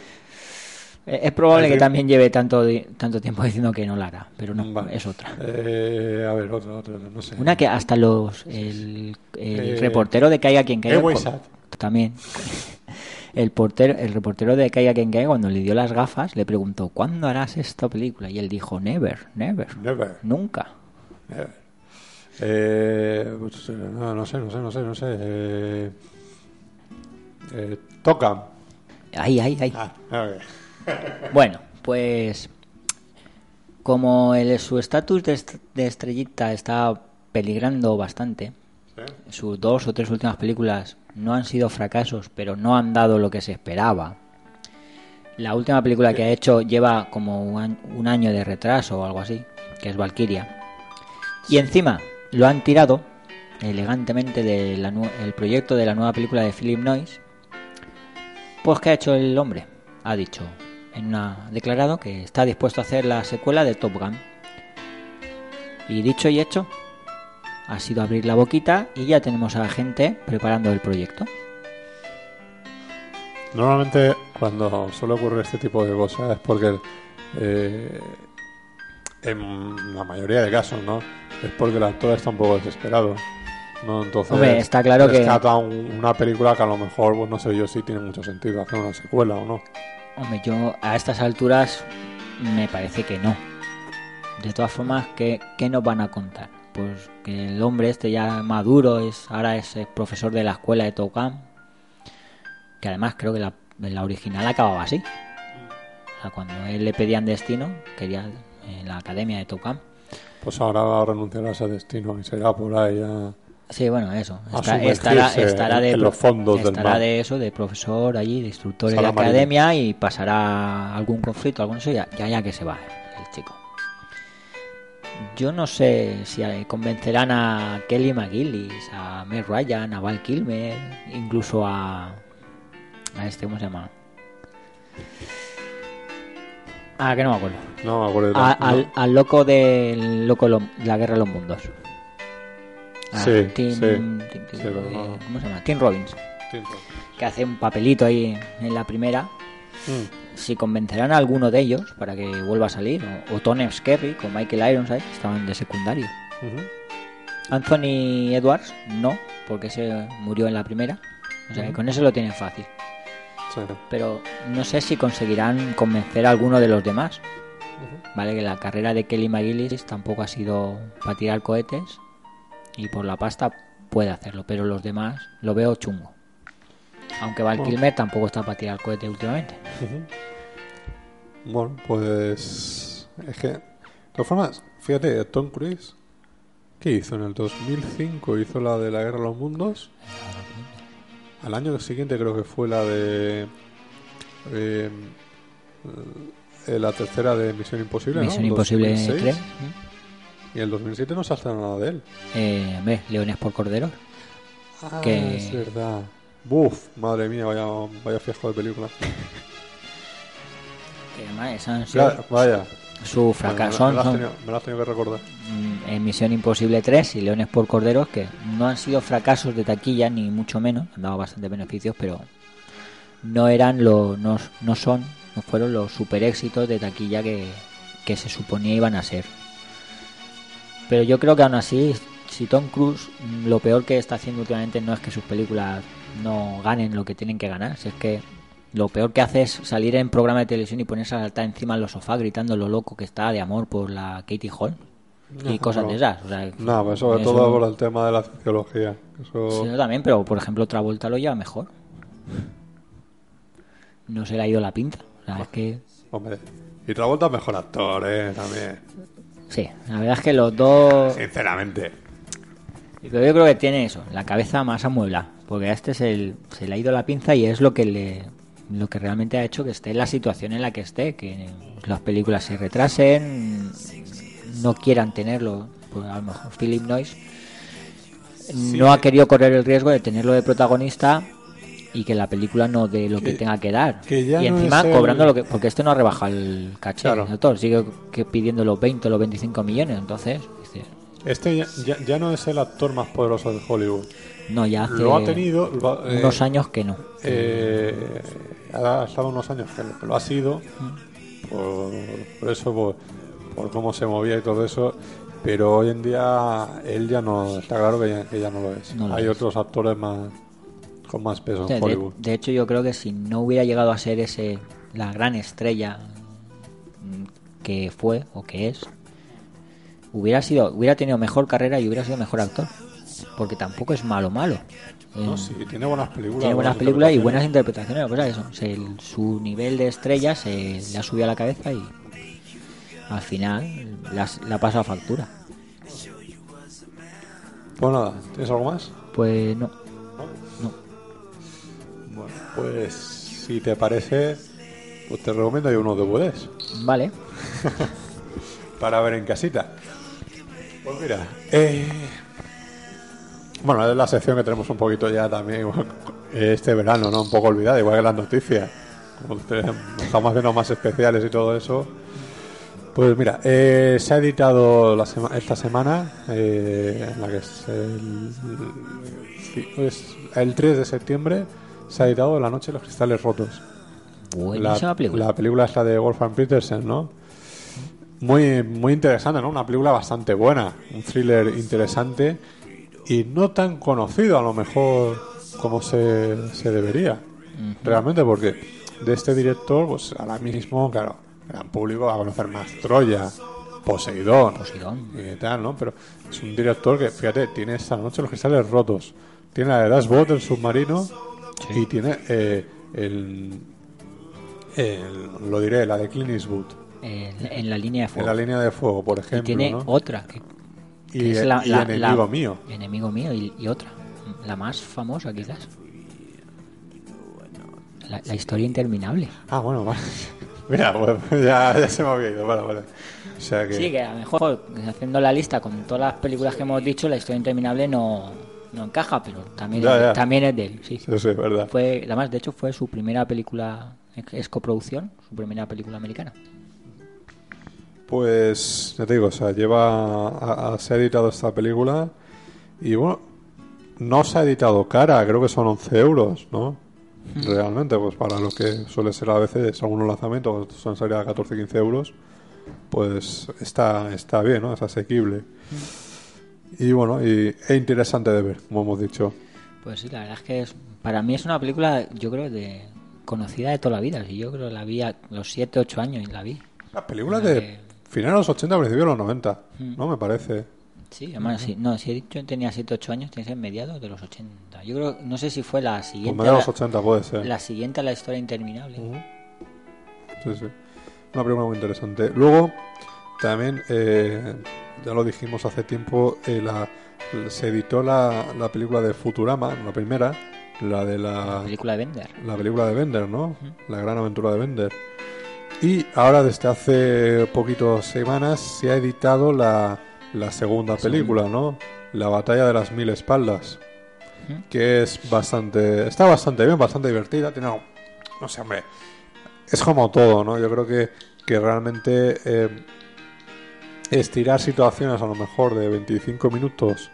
S7: Eh, Es probable
S6: Ay,
S7: que también lleve tanto, tanto tiempo diciendo que no la hará, pero no,
S6: Vale.
S7: es otra.
S6: Eh, a ver, otra, otra, no sé.
S7: Una que hasta los el, el
S6: Eh,
S7: reportero de Caiga quien caiga también el portero el reportero de quien caiga cuando le dio las gafas le preguntó ¿cuándo harás esta película? y él dijo never, never,
S6: Never.
S7: nunca.
S6: Never. Eh, pues, no, no sé, no sé, no sé, no sé. Eh, eh, toca.
S7: Ahí, ahí, ahí.
S6: Ah.
S7: Bueno, pues como el, su estatus de, est- de estrellita está peligrando bastante, sus dos o tres últimas películas no han sido fracasos, pero no han dado lo que se esperaba. La última película que ha hecho lleva como un, año de retraso o algo así, que es Valkyria. Y encima lo han tirado elegantemente del proyecto de la nueva película de Philip Noyce. Pues ¿qué ha hecho el hombre? Ha dicho, en una, declarado que está dispuesto a hacer la secuela de Top Gun. Y dicho y hecho, ha sido abrir la boquita y ya tenemos a la gente preparando el proyecto.
S6: Normalmente cuando suele ocurrir este tipo de cosas es porque eh, en la mayoría de casos, ¿no? Es porque el actor está un poco desesperado. ¿no? Entonces,
S7: Hombre, está claro que-
S6: un- una película que a lo mejor, pues no sé yo si tiene mucho sentido hacer una secuela o no.
S7: Hombre, yo a estas alturas me parece que no. De todas formas, ¿qué, qué nos van a contar? Pues que el hombre este ya maduro es ahora es eh, profesor de la escuela de Tokam. Que además creo que la, la original acababa así. O sea, cuando él le pedían destino, quería en la academia de Tokam.
S6: Pues ahora renunciará a ese destino y será por ahí a...
S7: Sí, bueno, eso.
S6: a
S7: Está- estará, estará de,
S6: en los fondos
S7: estará de eso, de profesor allí, de instructor en la academia y pasará algún conflicto, algún eso, ya, ya, ya que se va el chico. Yo no sé si convencerán a Kelly McGillis, a Meg Ryan, a Val Kilmer, incluso a. a este, ¿cómo se llama? Ah, que no me acuerdo.
S6: No me acuerdo. de
S7: A- al,
S6: ¿no?
S7: al loco del loco de lo- la guerra de los mundos. Ah,
S6: Sí,
S7: Tim-
S6: sí.
S7: Tim- Tim-
S6: Sí, pero
S7: eh,
S6: no.
S7: ¿Cómo se llama? Tim Robbins.
S6: Tim
S7: Que hace un papelito ahí en la primera.
S6: Mm.
S7: Si convencerán a alguno de ellos para que vuelva a salir. O, o Tony Skerry con Michael Ironside, que estaban de secundario. Anthony Edwards, no, porque se murió en la primera. O sea, que con eso lo tienen fácil.
S6: Sí.
S7: Pero no sé si conseguirán convencer a alguno de los demás. Vale, que la carrera de Kelly McGillis tampoco ha sido para tirar cohetes. Y por la pasta puede hacerlo, pero los demás lo veo chungo. Aunque Val
S6: Bueno.
S7: Kilmer tampoco está para tirar cohetes últimamente.
S6: Bueno, pues es que de todas formas, fíjate, Tom Cruise ¿qué hizo en el 2005? Hizo la de la Guerra de los Mundos. Al año siguiente creo que fue la de eh, eh, la tercera de Misión Imposible, ¿no?
S7: Misión Imposible
S6: 2006.
S7: 3.
S6: Y en el 2007 no se ha estrenado nada de él.
S7: Eh, hombre, Leones por Cordero.
S6: Ah,
S7: Que-
S6: es verdad. Buf, madre mía, vaya, vaya fiasco de película.
S7: Que esa han sido
S6: Ya, vaya.
S7: su fracaso.
S6: Me, me lo has
S7: son-
S6: tenido, me has tenido que recordar.
S7: mm, en Misión Imposible 3 y Leones por Corderos, que no han sido fracasos de taquilla, ni mucho menos, han dado bastantes beneficios, pero no eran los, no, no son, no fueron los super éxitos de taquilla que, que se suponía iban a ser. Pero yo creo que aún así, si Tom Cruise, mm, lo peor que está haciendo últimamente no es que sus películas no ganen lo que tienen que ganar, si es que lo peor que hace es salir en programa de televisión y ponerse a saltar encima del sofá gritando lo loco que está de amor por la Katie Hall y
S6: No,
S7: cosas
S6: no.
S7: de esas. O sea,
S6: No, pues sobre todo por el tema de la sociología. Eso...
S7: Sí, yo también, pero por ejemplo Travolta lo lleva mejor. No se le ha ido la pinta. O sea, es que
S6: Hombre, y Travolta mejor actor, ¿eh? También.
S7: sí, la verdad es que los dos
S6: Sinceramente.
S7: Pero yo creo que tiene eso, la cabeza más amueblada, porque a este es el, se le ha ido la pinza y es lo que le lo que realmente ha hecho que esté en la situación en la que esté, que las películas se retrasen, no quieran tenerlo, pues a lo mejor Philip Noyce no ha querido correr el riesgo de tenerlo de protagonista y que la película no dé lo que,
S6: Que-
S7: tenga que dar.
S6: que
S7: y encima
S6: el-
S7: cobrando lo que porque este no ha rebajado el caché
S6: Claro.
S7: del actor, sigue que pidiendo los 20 o los 25 millones, entonces
S6: Este ya, ya- ya no es el actor más poderoso de Hollywood.
S7: no ya hace
S6: Lo ha tenido. lo eh,
S7: unos años que no.
S6: eh, ha estado unos años que lo- que lo ha sido. Por, por eso, por, por cómo se movía y todo eso. Pero hoy en día él ya no. Está claro que ya, que ya no lo es.
S7: No lo
S6: Hay
S7: es.
S6: otros actores más con más peso
S7: De,
S6: en Hollywood.
S7: de hecho, yo creo que si no hubiera llegado a ser ese la gran estrella mm, que fue o que es, hubiera sido hubiera tenido mejor carrera y hubiera sido mejor actor, porque tampoco es malo malo.
S6: No,
S7: Eh,
S6: sí, tiene buenas películas.
S7: tiene buenas películas y buenas interpretaciones. Lo que pasa es eso, se- su nivel de estrella se le ha subido a la cabeza y al final la, la ha pasado factura.
S6: Pues nada, ¿tienes algo más?
S7: Pues no.
S6: Bueno, pues si te parece, pues te recomiendo yo unos DVDs
S7: Vale.
S6: para ver en casita. Pues mira, eh, bueno, es la sección que tenemos un poquito ya también este verano, ¿no? Un poco olvidada, igual que las noticias. Como estamos haciendo más especiales y todo eso. Pues mira, eh, se ha editado la sema- esta semana, eh, en la que es el, es el 3 de septiembre, se ha editado La Noche de los Cristales Rotos.
S7: Buenísima
S6: la,
S7: película.
S6: La película está de Wolfgang Petersen, ¿no? Muy, muy interesante, ¿no? Una película bastante buena, un thriller interesante y no tan conocido a lo mejor como se, se debería. Realmente porque de este director, pues ahora mismo, claro, el gran público va a conocer más Troya, Poseidón,
S7: Poseidón.
S6: y tal, ¿no? Pero es un director que, fíjate, tiene esta noche los cristales rotos, tiene la de Dashboard, el submarino, y tiene eh, el, el- lo diré, la de Clint Eastwood,
S7: En, en la línea de
S6: en
S7: fuego.
S6: la línea de fuego, por
S7: Y
S6: ejemplo,
S7: tiene
S6: ¿no?
S7: otra que,
S6: Y,
S7: que es
S6: y
S7: la,
S6: enemigo
S7: la-
S6: mío.
S7: enemigo mío y, y otra la más famosa quizás la, la historia interminable
S6: Ah, bueno, vale. Mira, pues ya, ya se me había ido, vale, vale. O sea que...
S7: sí que a lo mejor haciendo la lista con todas las películas que hemos dicho la historia interminable no, no encaja pero también
S6: Ya,
S7: es,
S6: ya.
S7: también es de él sí
S6: Sí, sí, verdad.
S7: fue además de hecho fue su primera película es coproducción su primera película americana
S6: Pues, ya te digo, o sea, lleva. a- a- se ha editado esta película y bueno, no se ha editado cara, creo que son 11 euros, ¿no? Realmente, pues para lo que suele ser a veces algunos lanzamientos, son salir a 14-15 euros, pues está, está bien, ¿no? Es asequible. Y bueno, y, e interesante de ver, como hemos dicho.
S7: Pues sí, la verdad es que es, para mí es una película, yo creo, de conocida de toda la vida. Yo creo que la vi a los 7, 8 años y la vi.
S6: La película
S7: La
S6: de
S7: que-
S6: finales de los 80, principios de los 90,
S7: Mm.
S6: ¿no? Me parece.
S7: Sí, además, sí, no, si he dicho tenía 7, 8 años, tiene que ser mediados de los 80. Yo creo, no sé si fue la
S6: Pues
S7: siguiente.
S6: medio de
S7: a
S6: los
S7: la,
S6: 80 puede ser.
S7: la siguiente a la historia interminable.
S6: Sí, sí. Una película muy interesante. Luego, también, eh, ya lo dijimos hace tiempo, eh, la, se editó la, la película de Futurama, la primera, la de la,
S7: La película de Bender.
S6: la película de Bender, ¿no? La gran aventura de Bender. Y ahora, desde hace poquitas semanas, se ha editado la, la segunda película, ¿no? La batalla de las mil espaldas. que es bastante, está bastante bien, bastante divertida, tiene, no sé, hombre, es como todo, ¿no? Yo creo que, que realmente eh, estirar situaciones a lo mejor de 25 minutos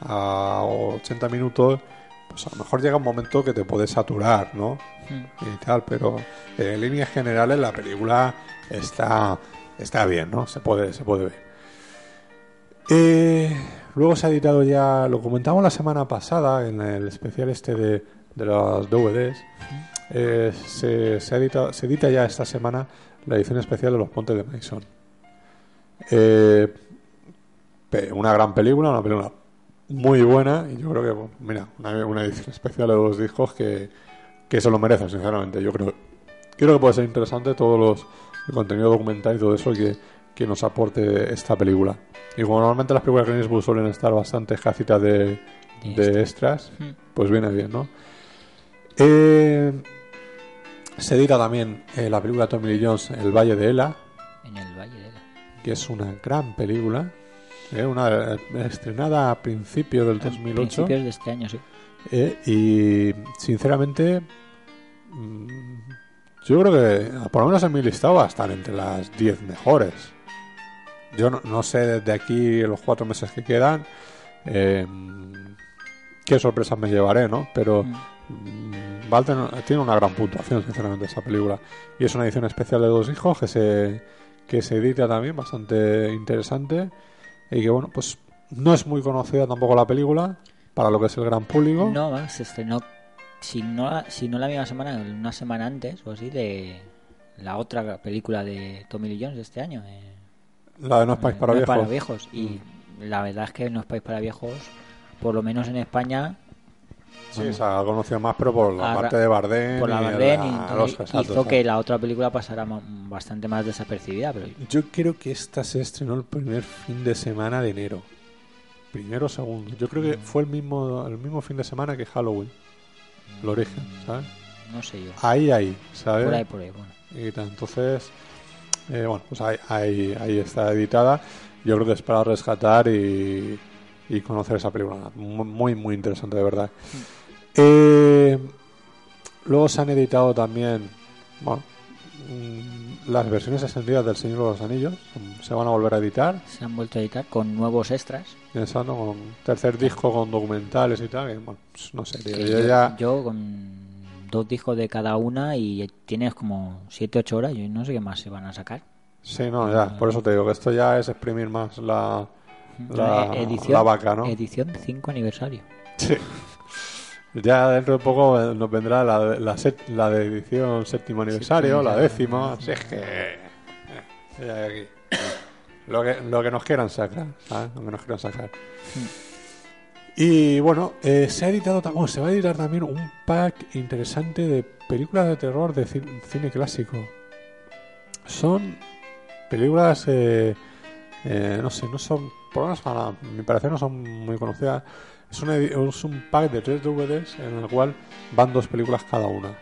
S6: a 80 minutos, pues a lo mejor llega un momento que te puede saturar, ¿no? Y tal, pero en líneas generales la película está, está bien, ¿no? Se puede, se puede ver. Eh, luego se ha editado ya, lo comentamos la semana pasada en el especial este de, de los DVDs. Eh, se, se, ha editado- se edita ya esta semana la edición especial de Los Pontes de Mason. Eh, una gran película, una película muy buena y yo creo que, bueno, mira, una, una edición especial de los discos que, que se lo merece, sinceramente. Yo creo, creo que puede ser interesante todo los, el contenido documental y todo eso que, que nos aporte esta película. Y como normalmente las películas de Clint Eastwood suelen estar bastante escasitas de, de extras,
S7: Mm.
S6: pues viene bien, ¿no? Eh, se edita también eh, la película Tommy Lee Jones, El Valle de Ela,
S7: En el Valle de la...
S6: que es una gran película, eh, una eh, estrenada a principios del 2008.
S7: Principios de este año, sí.
S6: Eh, y sinceramente, mm, yo creo que por lo menos en mi listado va a estar entre las 10 mejores. Yo no, no sé desde aquí, los cuatro meses que quedan, eh, qué sorpresas me llevaré, ¿no? Pero mm, va a tener- tiene una gran puntuación, sinceramente, esa película. Y es una edición especial de dos hijos que se, que se edita también, bastante interesante. Y que, bueno, pues no es muy conocida tampoco la película para lo que es el gran público.
S7: No, se estrenó, si no, la- si no la misma semana, una semana antes o así, de la otra película de Tommy Lee Jones de este año. eh,
S6: La de No es País para
S7: No
S6: Viejos.
S7: viejos. Y la verdad es que No es País para Viejos, por lo menos en España,
S6: Sí, se ha conocido más, pero por la
S7: Arra-
S6: parte de Bardem.
S7: por la
S6: y
S7: Bardem,
S6: la-
S7: y
S6: los
S7: hizo
S6: ¿sabes?
S7: que la otra película pasara bastante más desapercibida. Pero
S6: Yo creo que esta se estrenó el primer fin de semana de enero. Primero o segundo. Yo creo que fue el mismo, el mismo fin de semana que Halloween. El origen, ¿sabes?
S7: no sé yo.
S6: Ahí, ahí, ¿sabes?
S7: Por ahí, por ahí, bueno.
S6: Y tal. entonces, eh, bueno, pues ahí, ahí, ahí está editada. Yo creo que es para rescatar y, y conocer esa película. Muy, muy, muy interesante, de verdad. Eh, luego se han editado también, bueno, mm, las versiones extendidas del Señor de los Anillos. Se van a volver a editar.
S7: Se han vuelto a editar con nuevos extras.
S6: Pensando con tercer disco con documentales y tal. y, bueno, pues no sé, tío, yo
S7: yo,
S6: ya.
S7: yo con dos discos de cada una y tienes como 7-8 horas. Yo no sé qué más se van a sacar.
S6: Sí, no, ya. Por eso te digo que esto ya es exprimir más la, la,
S7: edición,
S6: la vaca, ¿no?
S7: Edición 5 aniversario.
S6: Sí. Ya dentro de poco eh, nos vendrá la, la, set- la de edición séptimo aniversario, la décima. Así es que. eh, ya hay aquí. Lo que, lo que nos quieran sacar, ¿sabes? Lo que nos quieran sacar. Y bueno, eh, se ha editado se va a editar también un pack interesante de películas de terror de ci- cine clásico. Son películas, eh, eh, no sé, no son, por lo menos a mi parecer no son muy conocidas. Es, una es un pack de tres DVDs en el cual van dos películas cada una,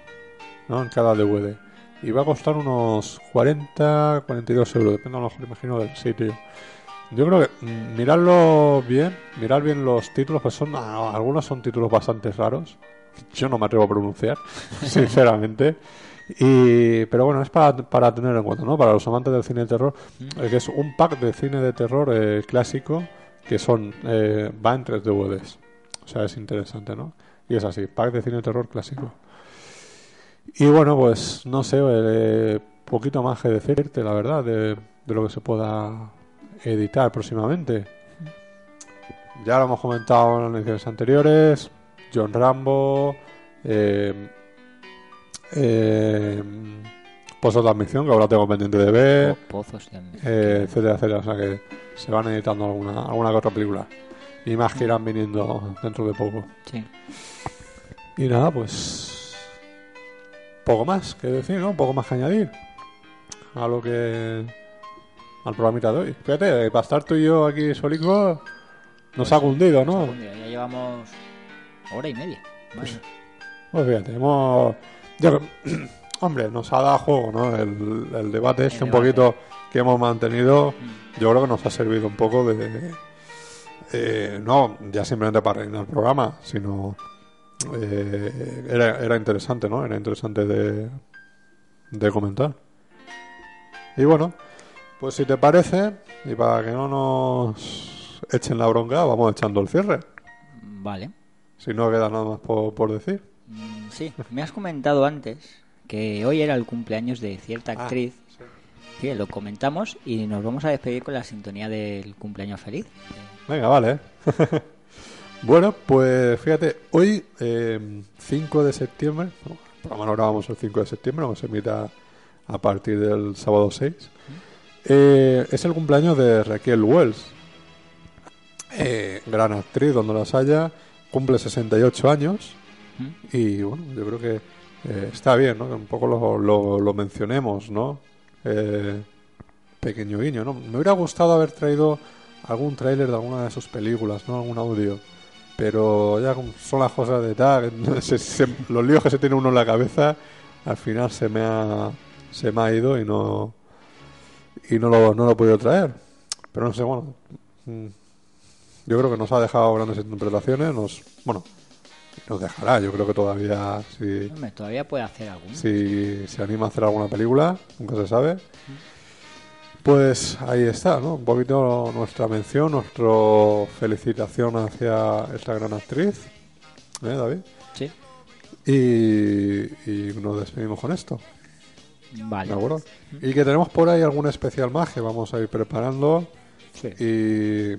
S6: ¿no? En cada DVD. Y va a costar unos 40, 42 euros, depende a lo mejor, imagino, del sitio. Yo creo que mm, miradlo bien, mirar bien los títulos, pues son ah, algunos son títulos bastante raros. Yo no me atrevo a pronunciar, sinceramente. Y, pero bueno, es para, para tener en cuenta, ¿no? Para los amantes del cine de terror, eh, que es un pack de cine de terror eh, clásico que son eh, va en tres DVDs. O sea, es interesante, ¿no? Y es así, pack de cine de terror clásico. Y bueno, pues no sé, eh, poquito más que decirte, la verdad, de, de lo que se pueda editar próximamente. Ya lo hemos comentado en las ediciones anteriores. John Rambo. Eh, eh, Pozos de admisión, que ahora tengo pendiente de ver.
S7: Po- Pozos de admisión.
S6: eh, etcétera, etcétera. O sea que se van editando alguna, alguna que otra película. Y más que irán viniendo dentro de poco.
S7: Sí.
S6: Y nada, pues. Poco más que decir, ¿no? Poco más que añadir. A lo que. Al programita de hoy. Fíjate, para estar tú y yo aquí solico. Nos ha cundido, ¿no?
S7: Mira, ya llevamos hora y media. Vale.
S6: Pues fíjate, hemos. yo hombre, nos ha dado juego, ¿no? El, el debate este un
S7: debate.
S6: poquito que hemos mantenido. Yo creo que nos ha servido un poco de. Eh, no ya simplemente para reinar el programa, sino eh, era, era interesante, ¿no? Era interesante de, de comentar. Y bueno, pues si te parece, y para que no nos echen la bronca, vamos echando el cierre.
S7: Vale.
S6: Si no queda nada más por, por decir.
S7: Mm, Sí, me has comentado antes que hoy era el cumpleaños de cierta
S6: Ah,
S7: actriz. Sí, lo comentamos y nos vamos a despedir con la sintonía del cumpleaños feliz.
S6: Venga, vale. bueno, pues fíjate, hoy, eh, 5 de septiembre, el programa lo grabamos el 5 de septiembre, no se emita a partir del sábado 6, eh, es el cumpleaños de Raquel Wells, eh, gran actriz donde las haya, cumple 68 años y bueno, yo creo que eh, está bien, ¿no? Que un poco lo, lo, mencionemos, ¿no? Eh, pequeño guiño, ¿no? Me hubiera gustado haber traído algún tráiler de alguna de sus películas, ¿no? Algún audio. Pero ya son las cosas de tal, se- se- los líos que se tiene uno en la cabeza, al final se me ha, se me ha ido y no y no lo, no lo he podido traer. Pero no sé, bueno, mm, yo creo que nos ha dejado grandes interpretaciones, nos, bueno, nos dejará, yo creo que todavía si,
S7: Hombre, todavía puede hacer alguno.
S6: si se anima a hacer alguna película, nunca se sabe. Pues ahí está, ¿no? Un poquito nuestra mención, nuestra felicitación hacia esta gran actriz, ¿eh, David?
S7: Sí.
S6: Y, y nos despedimos con esto.
S7: Vale.
S6: ¿De acuerdo? Y que tenemos por ahí algún especial más que vamos a ir preparando.
S7: Sí.
S6: Y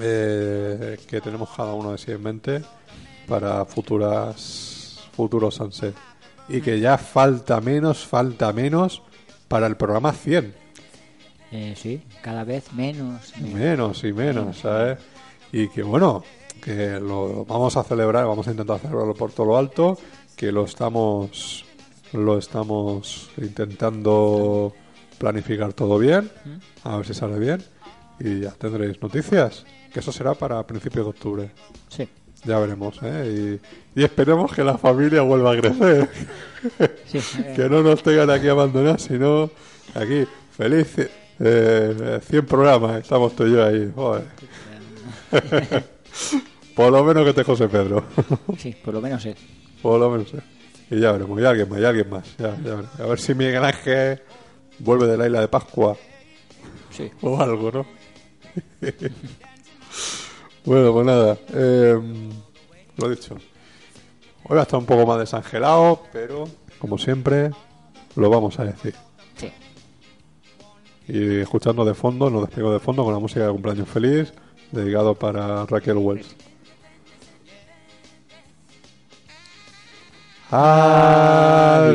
S6: eh, que tenemos cada uno de sí en mente para futuras futuros sunset. Y que ya falta menos, falta menos para el programa 100.
S7: Eh, sí, cada vez menos. menos.
S6: Menos y menos, ¿sabes? Y que bueno, que lo vamos a celebrar, vamos a intentar celebrarlo por todo lo alto, que lo estamos lo estamos intentando planificar todo bien, a ver si sale bien y ya tendréis noticias, que eso será para principios de octubre.
S7: Sí.
S6: Ya veremos, ¿eh? Y, y esperemos que la familia vuelva a crecer.
S7: Sí, eh.
S6: que no nos tengan aquí abandonados, sino aquí, feliz eh, 100 programas, estamos tú y yo ahí. Joder. Por lo menos que te José Pedro.
S7: Sí, por lo menos es.
S6: Por lo menos, eh. Y ya veremos, y alguien más, y alguien más. Ya, ya veremos. A ver si Miguel Ángel vuelve de la isla de Pascua.
S7: Sí.
S6: O algo, ¿no? bueno, pues nada. eh, lo dicho. Hoy va a estar un poco más desangelado, pero como siempre, lo vamos a decir.
S7: Sí.
S6: Y escuchando de fondo, nos despego de fondo con la música de cumpleaños feliz, dedicado para Raquel Wells. Adiós.